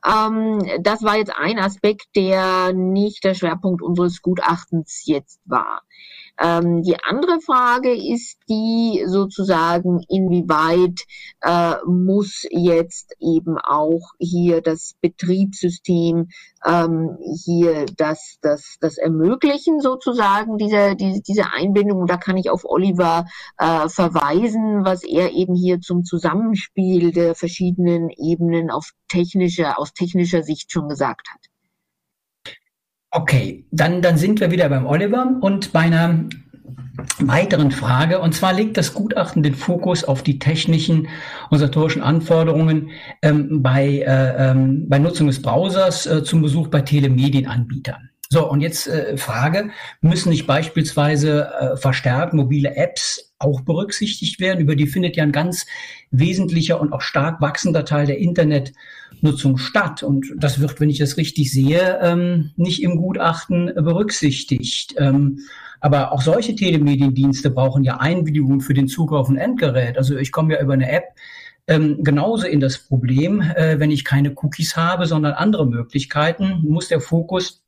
[SPEAKER 3] Ähm, das war jetzt ein Aspekt, der nicht der Schwerpunkt unseres Gutachtens jetzt war. Ähm, die andere Frage ist die sozusagen, inwieweit äh, muss jetzt eben auch hier das Betriebssystem ähm, hier das, das, das ermöglichen sozusagen, diese, diese, diese Einbindung. Und da kann ich auf Oliver äh, verweisen, was er eben hier zum Zusammenspiel der verschiedenen Ebenen auf technischer, aus technischer Sicht schon gesagt hat.
[SPEAKER 2] Okay, dann, dann sind wir wieder beim Oliver und bei einer weiteren Frage. Und zwar legt das Gutachten den Fokus auf die technischen und satorischen Anforderungen ähm, bei, äh, ähm, bei Nutzung des Browsers äh, zum Besuch bei Telemedienanbietern. So, und jetzt äh, Frage, müssen nicht beispielsweise äh, verstärkt mobile Apps auch berücksichtigt werden? Über die findet ja ein ganz wesentlicher und auch stark wachsender Teil der Internetnutzung statt. Und das wird, wenn ich das richtig sehe, ähm, nicht im Gutachten berücksichtigt. Ähm, aber auch solche Telemediendienste brauchen ja Einwilligung für den Zugriff auf ein Endgerät. Also ich komme ja über eine App ähm, genauso in das Problem, äh, wenn ich keine Cookies habe, sondern andere Möglichkeiten, muss der Fokus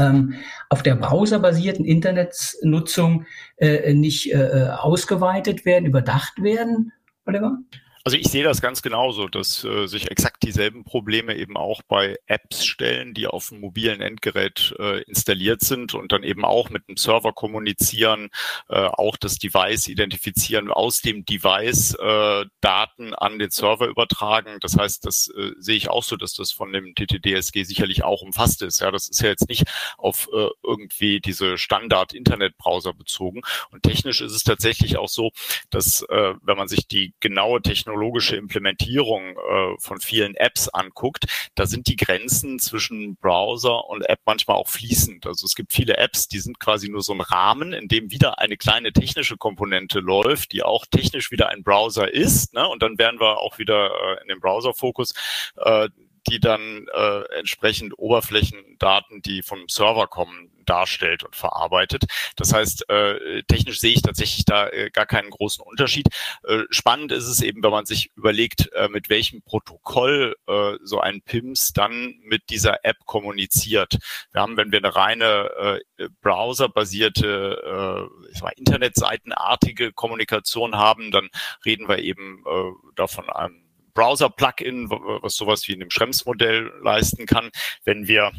[SPEAKER 2] ähm, auf der browserbasierten Internetnutzung äh, nicht äh, ausgeweitet werden, überdacht werden, Oliver?
[SPEAKER 5] Also ich sehe das ganz genauso, dass äh, sich exakt dieselben Probleme eben auch bei Apps stellen, die auf dem mobilen Endgerät äh, installiert sind und dann eben auch mit dem Server kommunizieren, äh, auch das Device identifizieren, aus dem Device äh, Daten an den Server übertragen. Das heißt, das äh, sehe ich auch so, dass das von dem TTDSG sicherlich auch umfasst ist. Ja, das ist ja jetzt nicht auf äh, irgendwie diese Standard-Internet-Browser bezogen. Und technisch ist es tatsächlich auch so, dass äh, wenn man sich die genaue Technologie technologische Implementierung äh, von vielen Apps anguckt, da sind die Grenzen zwischen Browser und App manchmal auch fließend. Also es gibt viele Apps, die sind quasi nur so ein Rahmen, in dem wieder eine kleine technische Komponente läuft, die auch technisch wieder ein Browser ist. Ne? Und dann wären wir auch wieder äh, in dem Browser-Fokus. Äh, die dann äh, entsprechend Oberflächendaten, die vom Server kommen, darstellt und verarbeitet. Das heißt, äh, technisch sehe ich tatsächlich da äh, gar keinen großen Unterschied. Äh, spannend ist es eben, wenn man sich überlegt, äh, mit welchem Protokoll äh, so ein PIMS dann mit dieser App kommuniziert. Wir haben, wenn wir eine reine äh, browserbasierte äh, Internetseitenartige Kommunikation haben, dann reden wir eben äh, davon einem Browser-Plugin, was sowas wie in dem Schrems-Modell leisten kann. Wenn wir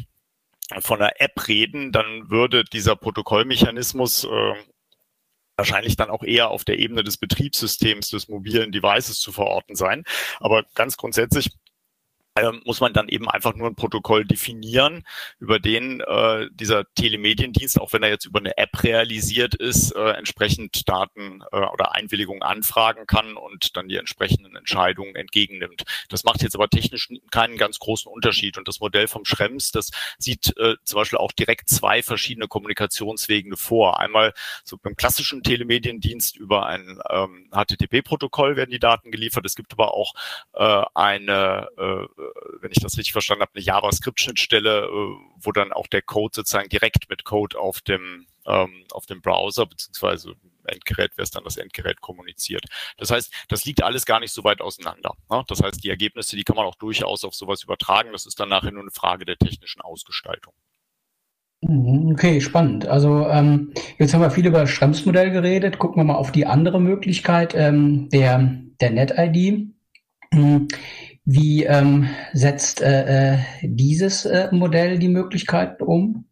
[SPEAKER 5] von einer App reden, dann würde dieser Protokollmechanismus äh, wahrscheinlich dann auch eher auf der Ebene des Betriebssystems des mobilen Devices zu verorten sein. Aber ganz grundsätzlich ähm, muss man dann eben einfach nur ein Protokoll definieren, über den äh, dieser Telemediendienst, auch wenn er jetzt über eine App realisiert ist, äh, entsprechend Daten äh, oder Einwilligungen anfragen kann und dann die entsprechenden Entscheidungen entgegennimmt. Das macht jetzt aber technisch keinen ganz großen Unterschied. Und das Modell vom Schrems, das sieht äh, zum Beispiel auch direkt zwei verschiedene Kommunikationswege vor. Einmal so beim klassischen Telemediendienst über ein ähm, HTTP-Protokoll werden die Daten geliefert. Es gibt aber auch äh, eine äh, wenn ich das richtig verstanden habe, eine JavaScript-Schnittstelle, äh, wo dann auch der Code sozusagen direkt mit Code auf dem, ähm, auf dem Browser beziehungsweise Endgerät, wer es dann das Endgerät kommuniziert. Das heißt, das liegt alles gar nicht so weit auseinander. Ne? Das heißt, die Ergebnisse, die kann man auch durchaus auf sowas übertragen. Das ist dann nachher nur eine Frage der technischen Ausgestaltung.
[SPEAKER 2] Mhm, okay, spannend. Also ähm, jetzt haben wir viel über das Schrems-Modell geredet. Gucken wir mal auf die andere Möglichkeit ähm, der, der NetID. Wie ähm, setzt äh, äh, dieses äh, Modell die Möglichkeiten um?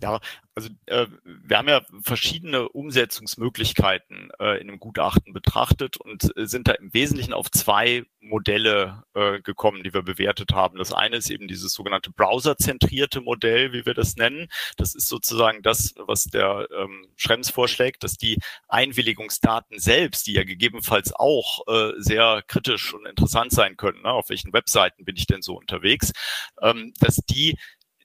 [SPEAKER 5] Ja, also äh, wir haben ja verschiedene Umsetzungsmöglichkeiten äh, in dem Gutachten betrachtet und äh, sind da im Wesentlichen auf zwei Modelle äh, gekommen, die wir bewertet haben. Das eine ist eben dieses sogenannte browserzentrierte Modell, wie wir das nennen. Das ist sozusagen das, was der ähm, Schrems vorschlägt, dass die Einwilligungsdaten selbst, die ja gegebenenfalls auch äh, sehr kritisch und interessant sein können, ne? auf welchen Webseiten bin ich denn so unterwegs, ähm, dass die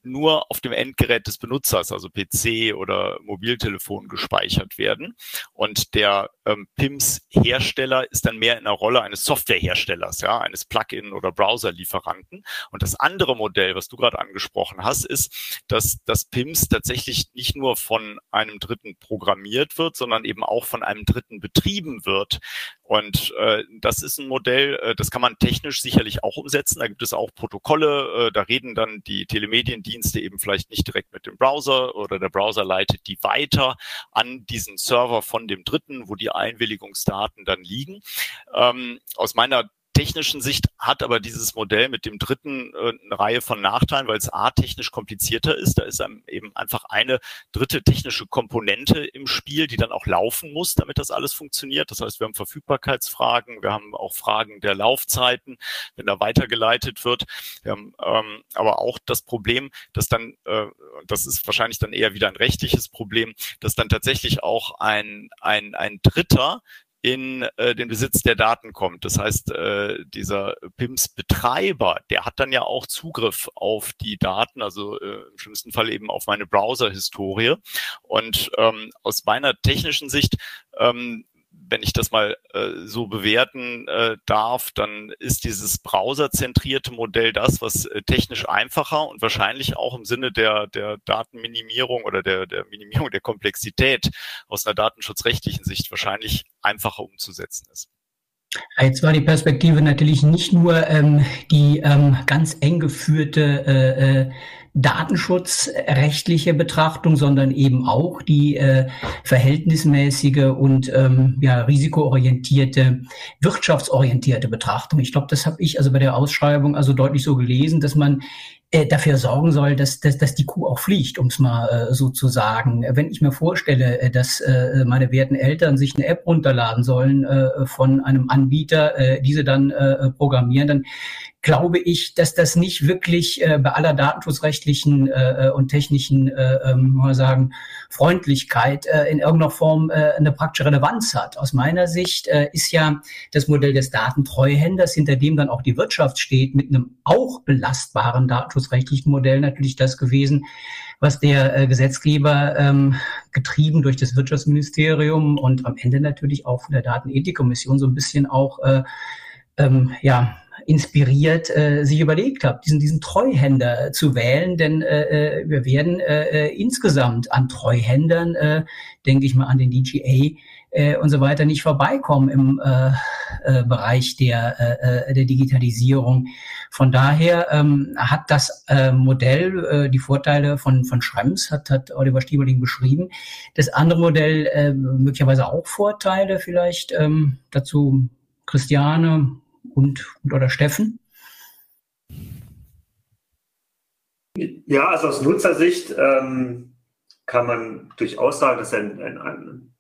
[SPEAKER 5] nur auf dem Endgerät des Benutzers, also PC oder Mobiltelefon, gespeichert werden. Und der ähm, PIMS-Hersteller ist dann mehr in der Rolle eines Softwareherstellers, ja, eines Plugin- oder Browser-Lieferanten. Und das andere Modell, was du gerade angesprochen hast, ist, dass das PIMS tatsächlich nicht nur von einem Dritten programmiert wird, sondern eben auch von einem Dritten betrieben wird. Und äh, das ist ein Modell, äh, das kann man technisch sicherlich auch umsetzen. Da gibt es auch Protokolle, äh, da reden dann die Telemediendienste eben vielleicht nicht direkt mit dem Browser oder der Browser leitet die weiter an diesen Server von dem Dritten, wo die Einwilligungsdaten dann liegen. Ähm, aus meiner technischen Sicht hat aber dieses Modell mit dem dritten äh, eine Reihe von Nachteilen, weil es a technisch komplizierter ist. Da ist eben einfach eine dritte technische Komponente im Spiel, die dann auch laufen muss, damit das alles funktioniert. Das heißt, wir haben Verfügbarkeitsfragen, wir haben auch Fragen der Laufzeiten, wenn da weitergeleitet wird. Wir haben ähm, aber auch das Problem, dass dann, äh, das ist wahrscheinlich dann eher wieder ein rechtliches Problem, dass dann tatsächlich auch ein, ein, ein Dritter in äh, den Besitz der Daten kommt. Das heißt, äh, dieser PIMS-Betreiber, der hat dann ja auch Zugriff auf die Daten, also äh, im schlimmsten Fall eben auf meine Browser-Historie. Und ähm, aus meiner technischen Sicht ähm, wenn ich das mal äh, so bewerten äh, darf, dann ist dieses browserzentrierte Modell das, was äh, technisch einfacher und wahrscheinlich auch im Sinne der, der Datenminimierung oder der, der Minimierung der Komplexität aus einer datenschutzrechtlichen Sicht wahrscheinlich einfacher umzusetzen ist.
[SPEAKER 2] Jetzt war die Perspektive natürlich nicht nur ähm, die ähm, ganz eng geführte äh, äh, datenschutzrechtliche Betrachtung, sondern eben auch die äh, verhältnismäßige und ähm, ja, risikoorientierte, wirtschaftsorientierte Betrachtung. Ich glaube, das habe ich also bei der Ausschreibung also deutlich so gelesen, dass man äh, dafür sorgen soll, dass, dass, dass die Kuh auch fliegt, um es mal äh, so zu sagen. Wenn ich mir vorstelle, äh, dass äh, meine werten Eltern sich eine App runterladen sollen äh, von einem Anbieter, äh, diese dann äh, programmieren, dann glaube ich, dass das nicht wirklich äh, bei aller datenschutzrechtlichen äh, äh und technischen, äh, ähm, mal sagen, Freundlichkeit äh, in irgendeiner Form äh, eine praktische Relevanz hat. Aus meiner Sicht äh, ist ja das Modell des Datentreuhänders, hinter dem dann auch die Wirtschaft steht, mit einem auch belastbaren datenschutzrechtlichen Modell natürlich das gewesen, was der äh, Gesetzgeber ähm, getrieben durch das Wirtschaftsministerium und am Ende natürlich auch von der Datenethikkommission so ein bisschen auch äh, ähm, ja inspiriert, äh, sich überlegt habe, diesen, diesen Treuhänder zu wählen, denn äh, äh wir werden äh, äh, insgesamt an Treuhändern, äh, denke ich mal an den DGA, äh, und so weiter nicht vorbeikommen im äh, äh, Bereich der, äh, der Digitalisierung. Von daher ähm, hat das äh, Modell äh, die Vorteile von, von Schrems, hat, hat Oliver Stieberling beschrieben. Das andere Modell äh, möglicherweise auch Vorteile vielleicht. Ähm, dazu Christiane und, und oder Steffen.
[SPEAKER 4] Ja, also aus Nutzersicht ähm, kann man durchaus sagen, dass ein, ein, ein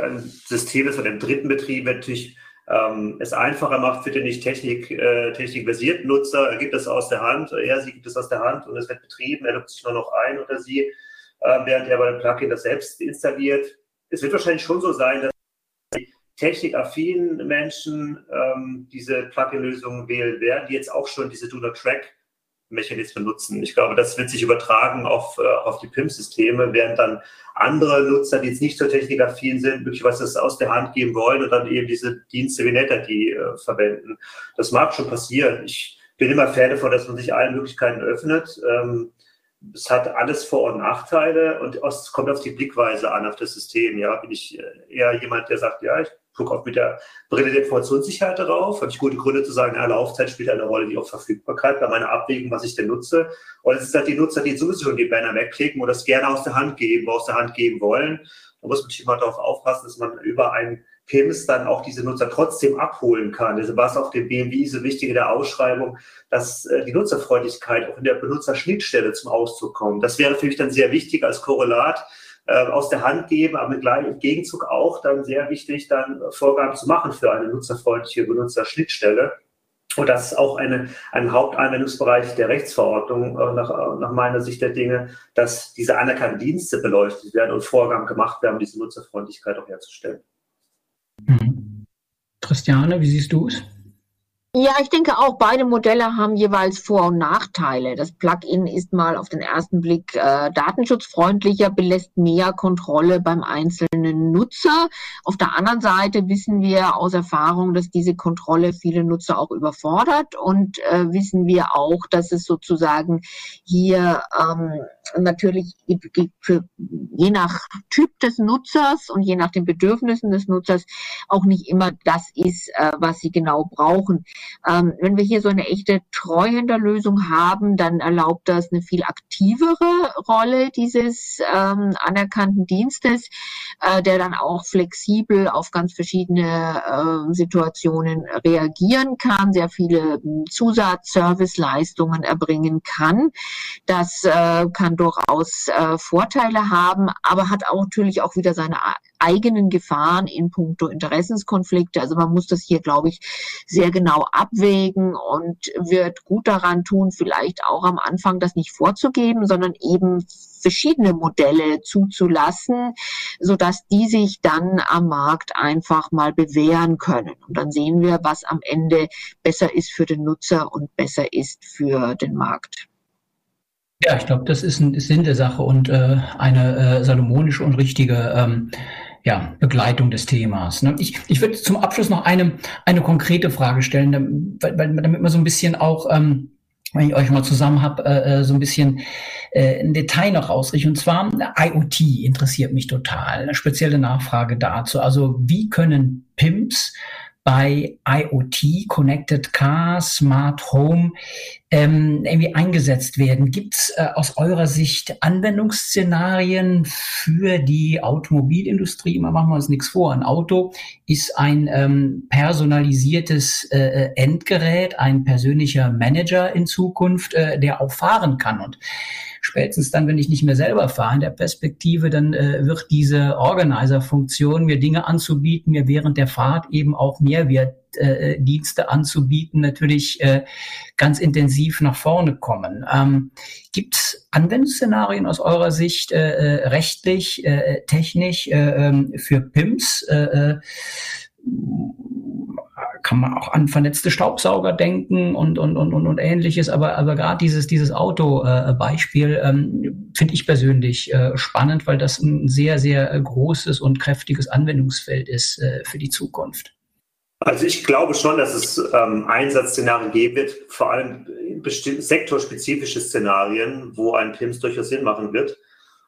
[SPEAKER 4] ein System ist von einem dritten Betrieb natürlich ähm, es einfacher macht für den nicht Technik, äh, technikbasierten Nutzer. Er gibt es aus der Hand, er, sie gibt es aus der Hand und es wird betrieben, er lockt sich nur noch ein oder sie, äh, während er bei dem Plugin das selbst installiert. Es wird wahrscheinlich schon so sein, dass technikaffinen Menschen ähm, diese Plugin-Lösungen wählen werden, die jetzt auch schon diese Do-Not-Track Mechanismen nutzen. Ich glaube, das wird sich übertragen auf, äh, auf die PIM-Systeme, während dann andere Nutzer, die jetzt nicht so technikaffin sind, möglicherweise das aus der Hand geben wollen und dann eben diese Dienste wie NetID äh, verwenden. Das mag schon passieren. Ich bin immer Fan davon, dass man sich allen Möglichkeiten öffnet. Ähm, es hat alles Vor- und Nachteile und es kommt auf die Blickweise an, auf das System. Ja, bin ich eher jemand, der sagt, ja, ich gucke auch mit der Brille der Informationssicherheit darauf. Habe ich gute Gründe zu sagen, ja, Laufzeit spielt eine Rolle, die auch Verfügbarkeit bei meiner Abwägung, was ich denn nutze. Und es ist halt die Nutzer, die sowieso die Banner wegklicken oder es gerne aus der Hand geben, aus der Hand geben wollen. Da muss man immer darauf aufpassen, dass man über ein PIMS dann auch diese Nutzer trotzdem abholen kann. Also war es auf dem BMW so wichtig in der Ausschreibung, dass äh, die Nutzerfreundlichkeit auch in der Benutzerschnittstelle zum Ausdruck kommt. Das wäre für mich dann sehr wichtig als Korrelat, äh, aus der Hand geben, aber im Gegenzug auch dann sehr wichtig, dann Vorgaben zu machen für eine nutzerfreundliche Benutzerschnittstelle. Und das ist auch eine, ein Hauptanwendungsbereich der Rechtsverordnung äh, nach, nach meiner Sicht der Dinge, dass diese anerkannten Dienste beleuchtet werden und Vorgaben gemacht werden, um diese Nutzerfreundlichkeit auch herzustellen.
[SPEAKER 2] Mhm. Christiane, wie siehst du es?
[SPEAKER 3] Ja, ich denke auch, beide Modelle haben jeweils Vor- und Nachteile. Das Plugin ist mal auf den ersten Blick äh, datenschutzfreundlicher, belässt mehr Kontrolle beim einzelnen Nutzer. Auf der anderen Seite wissen wir aus Erfahrung, dass diese Kontrolle viele Nutzer auch überfordert und äh, wissen wir auch, dass es sozusagen hier ähm, natürlich für, je nach Typ des Nutzers und je nach den Bedürfnissen des Nutzers auch nicht immer das ist, äh, was sie genau brauchen. Ähm, wenn wir hier so eine echte Treuhänderlösung haben, dann erlaubt das eine viel aktivere Rolle dieses ähm, anerkannten Dienstes, äh, der dann auch flexibel auf ganz verschiedene äh, Situationen reagieren kann, sehr viele hm, Zusatzserviceleistungen erbringen kann. Das äh, durchaus äh, Vorteile haben, aber hat auch natürlich auch wieder seine eigenen Gefahren in puncto Interessenskonflikte. Also man muss das hier, glaube ich, sehr genau abwägen und wird gut daran tun, vielleicht auch am Anfang das nicht vorzugeben, sondern eben verschiedene Modelle zuzulassen, so dass die sich dann am Markt einfach mal bewähren können. Und dann sehen wir, was am Ende besser ist für den Nutzer und besser ist für den Markt.
[SPEAKER 2] Ja, ich glaube, das ist ein Sinn der Sache und äh, eine äh, salomonische und richtige ähm, ja, Begleitung des Themas. Ne? Ich, ich würde zum Abschluss noch eine, eine konkrete Frage stellen, damit, damit man so ein bisschen auch, ähm, wenn ich euch mal zusammen habe, äh, äh, so ein bisschen äh, ein Detail noch ausrichte. Und zwar IoT interessiert mich total. Eine spezielle Nachfrage dazu. Also wie können PIMS bei IoT, Connected Car, Smart Home ähm, irgendwie eingesetzt werden. Gibt es äh, aus eurer Sicht Anwendungsszenarien für die Automobilindustrie? Immer machen wir uns nichts vor. Ein Auto ist ein ähm, personalisiertes äh, äh, Endgerät, ein persönlicher Manager in Zukunft, äh, der auch fahren kann. Und spätestens dann, wenn ich nicht mehr selber fahre in der Perspektive, dann äh, wird diese Organizer-Funktion, mir Dinge anzubieten, mir während der Fahrt eben auch Mehrwertdienste äh, anzubieten, natürlich äh, ganz intensiv nach vorne kommen. Ähm, Gibt es Anwendungsszenarien aus eurer Sicht äh, äh rechtlich, äh, technisch äh, ähm, für PIMS? Äh, äh kann man auch an vernetzte Staubsauger denken und, und, und, und, und ähnliches. Aber, aber gerade dieses, dieses Auto-Beispiel ähm, finde ich persönlich äh, spannend, weil das ein sehr, sehr großes und kräftiges Anwendungsfeld ist äh, für die Zukunft.
[SPEAKER 4] Also ich glaube schon, dass es ähm, Einsatzszenarien geben wird, vor allem sektorspezifische Szenarien, wo ein PIMS durchaus Sinn machen wird,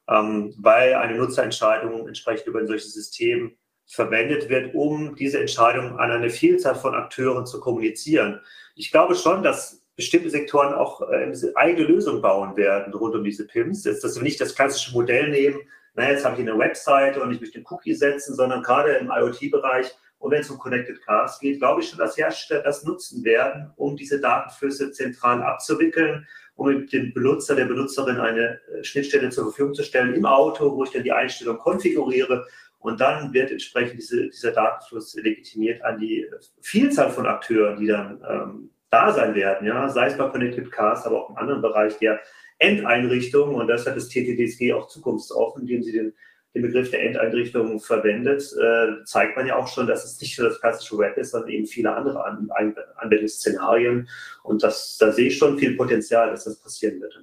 [SPEAKER 4] ähm, weil eine Nutzerentscheidung entsprechend über ein solches System verwendet wird, um diese Entscheidung an eine Vielzahl von Akteuren zu kommunizieren. Ich glaube schon, dass bestimmte Sektoren auch äh, eigene Lösungen bauen werden rund um diese PIMS. Jetzt, dass wir nicht das klassische Modell nehmen, na, jetzt habe ich eine Webseite und ich möchte den Cookie setzen, sondern gerade im IoT-Bereich und wenn es um Connected Cars geht, glaube ich schon, dass Hersteller das nutzen werden, um diese Datenflüsse zentral abzuwickeln, um dem Benutzer, der Benutzerin eine äh, Schnittstelle zur Verfügung zu stellen im Auto, wo ich dann die Einstellung konfiguriere. Und dann wird entsprechend diese, dieser Datenfluss legitimiert an die Vielzahl von Akteuren, die dann ähm, da sein werden, ja, sei es bei Connected Cars, aber auch im anderen Bereich der Endeinrichtungen. Und das hat das TTDSG auch zukunftsoffen, indem sie den den Begriff der Endeinrichtung verwendet, äh, zeigt man ja auch schon, dass es nicht nur das klassische Web ist, sondern eben viele andere An An Anwendungsszenarien. Und das, da sehe ich schon viel Potenzial, dass das passieren wird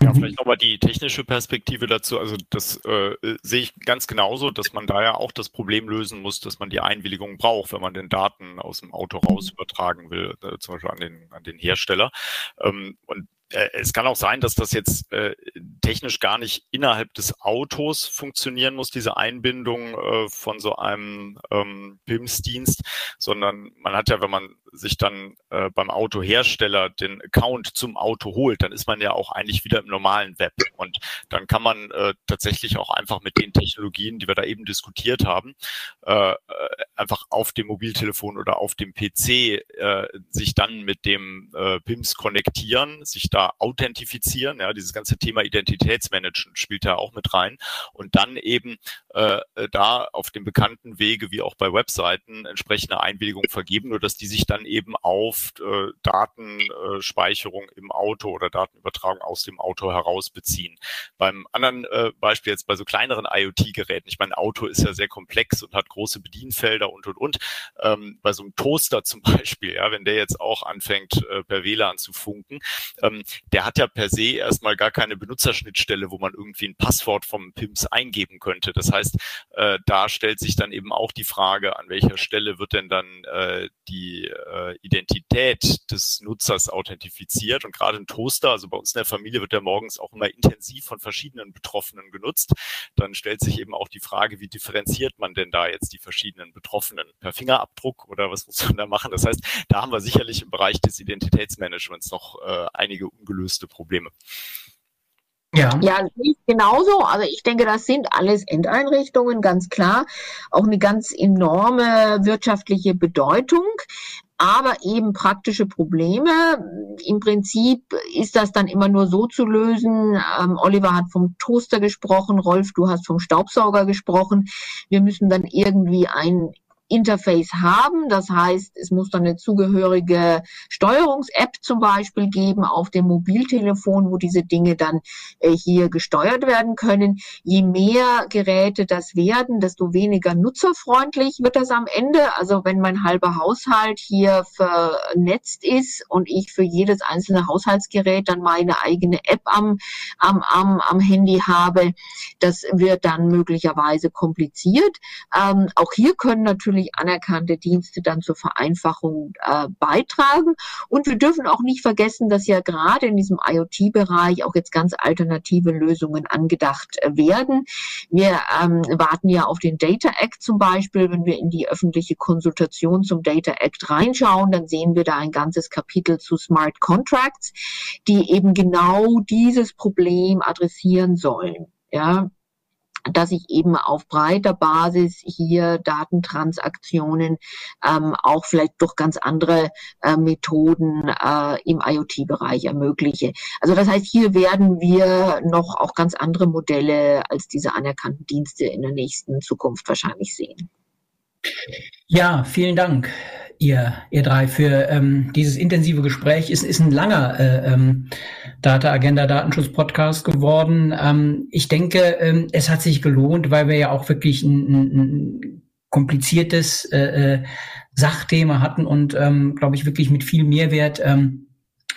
[SPEAKER 5] Ja, mhm. vielleicht nochmal die technische Perspektive dazu. Also das äh, sehe ich ganz genauso, dass man da ja auch das Problem lösen muss, dass man die Einwilligung braucht, wenn man den Daten aus dem Auto raus übertragen will, äh, zum Beispiel an den, an den Hersteller. Ähm, und es kann auch sein, dass das jetzt äh, technisch gar nicht innerhalb des Autos funktionieren muss, diese Einbindung äh, von so einem ähm, BIMS-Dienst, sondern man hat ja, wenn man sich dann äh, beim Autohersteller den Account zum Auto holt, dann ist man ja auch eigentlich wieder im normalen Web. Und dann kann man äh, tatsächlich auch einfach mit den Technologien, die wir da eben diskutiert haben, äh, äh einfach auf dem Mobiltelefon oder auf dem PC äh, sich dann mit dem äh, BIMS konnektieren, sich da authentifizieren. Ja, dieses ganze Thema Identitätsmanagement spielt da auch mit rein. Und dann eben äh, da auf dem bekannten Wege, wie auch bei Webseiten, entsprechende Einwilligung vergeben, nur dass die sich dann eben auf äh, Datenspeicherung im Auto oder Datenübertragung aus dem Auto heraus beziehen. Beim anderen äh, Beispiel jetzt bei so kleineren IoT-Geräten, ich meine, Auto ist ja sehr komplex und hat große Bedienfelder und und und. Ähm, bei so einem Toaster zum Beispiel, ja, wenn der jetzt auch anfängt, äh, per WLAN zu funken, ähm, der hat ja per se erstmal gar keine Benutzerschnittstelle, wo man irgendwie ein Passwort vom PIMS eingeben könnte. Das heißt, äh, da stellt sich dann eben auch die Frage, an welcher Stelle wird denn dann äh, die äh, Identität des Nutzers authentifiziert. Und gerade ein Toaster, also bei uns in der Familie wird der morgens auch immer intensiv von verschiedenen Betroffenen genutzt. Dann stellt sich eben auch die Frage, wie differenziert man denn da jetzt die verschiedenen Betroffenen? Per Fingerabdruck oder was muss man da machen? Das heißt, da haben wir sicherlich im Bereich des Identitätsmanagements noch äh, einige ungelöste Probleme.
[SPEAKER 3] Ja. ja, genauso. Also ich denke, das sind alles Endeinrichtungen, ganz klar. Auch eine ganz enorme wirtschaftliche Bedeutung aber eben praktische Probleme. Im Prinzip ist das dann immer nur so zu lösen. Ähm, Oliver hat vom Toaster gesprochen, Rolf, du hast vom Staubsauger gesprochen. Wir müssen dann irgendwie ein Interface haben. Das heißt, es muss dann eine zugehörige Steuerungs-App zum Beispiel geben auf dem Mobiltelefon, wo diese Dinge dann äh, hier gesteuert werden können. Je mehr Geräte das werden, desto weniger nutzerfreundlich wird das am Ende. Also wenn mein halber Haushalt hier vernetzt ist und ich für jedes einzelne Haushaltsgerät dann meine eigene App am, am, am, am Handy habe, das wird dann möglicherweise kompliziert. Ähm, auch hier können natürlich öffentlich anerkannte Dienste dann zur Vereinfachung äh, beitragen. Und wir dürfen auch nicht vergessen, dass ja gerade in diesem IoT-Bereich auch jetzt ganz alternative Lösungen angedacht äh, werden. Wir ähm, warten ja auf den Data Act zum Beispiel. Wenn wir in die öffentliche Konsultation zum Data Act reinschauen, dann sehen wir da ein ganzes Kapitel zu Smart Contracts, die eben genau dieses Problem adressieren sollen. Ja, dass ich eben auf breiter Basis hier Datentransaktionen ähm, auch vielleicht durch ganz andere äh, Methoden äh, im IoT-Bereich ermögliche. Also das heißt, hier werden wir noch auch ganz andere Modelle als diese anerkannten Dienste in der nächsten Zukunft wahrscheinlich sehen.
[SPEAKER 2] Ja, vielen Dank ihr, ihr drei, für ähm, dieses intensive Gespräch. Es ist ein langer äh, ähm, Data Agenda Datenschutz Podcast geworden. Ähm, ich denke, ähm, es hat sich gelohnt, weil wir ja auch wirklich ein, ein, ein kompliziertes äh, äh, Sachthema hatten und, ähm, glaube ich, wirklich mit viel Mehrwert ähm,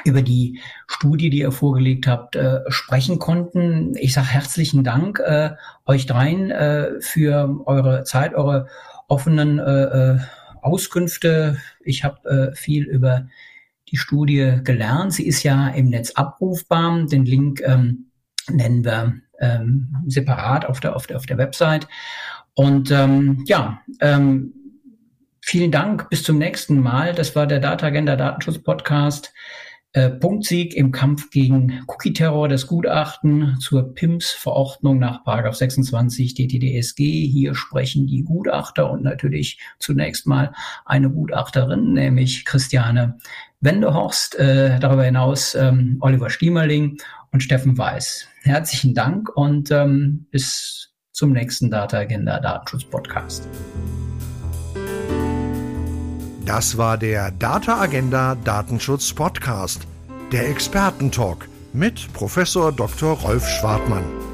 [SPEAKER 2] über die Studie, die ihr vorgelegt habt, äh, sprechen konnten. Ich sage herzlichen Dank äh, euch dreien äh, für eure Zeit, eure offenen äh, äh Auskünfte. Ich habe äh, viel über die Studie gelernt. Sie ist ja im Netz abrufbar. Den Link ähm, nennen wir ähm, separat auf der, auf, der, auf der Website. Und ähm, ja, ähm, vielen Dank. Bis zum nächsten Mal. Das war der Data Agenda Datenschutz Podcast. Äh, Punktsieg im Kampf gegen Cookie-Terror, das Gutachten zur PIMS-Verordnung nach 26 DTDSG. Hier sprechen die Gutachter und natürlich zunächst mal eine Gutachterin, nämlich Christiane Wendehorst, äh, darüber hinaus ähm, Oliver Stiemerling und Steffen Weiß. Herzlichen Dank und ähm, bis zum nächsten Data Agenda Datenschutz Podcast.
[SPEAKER 1] Das war der Data Agenda Datenschutz Podcast, der Expertentalk mit Professor Dr. Rolf Schwartmann.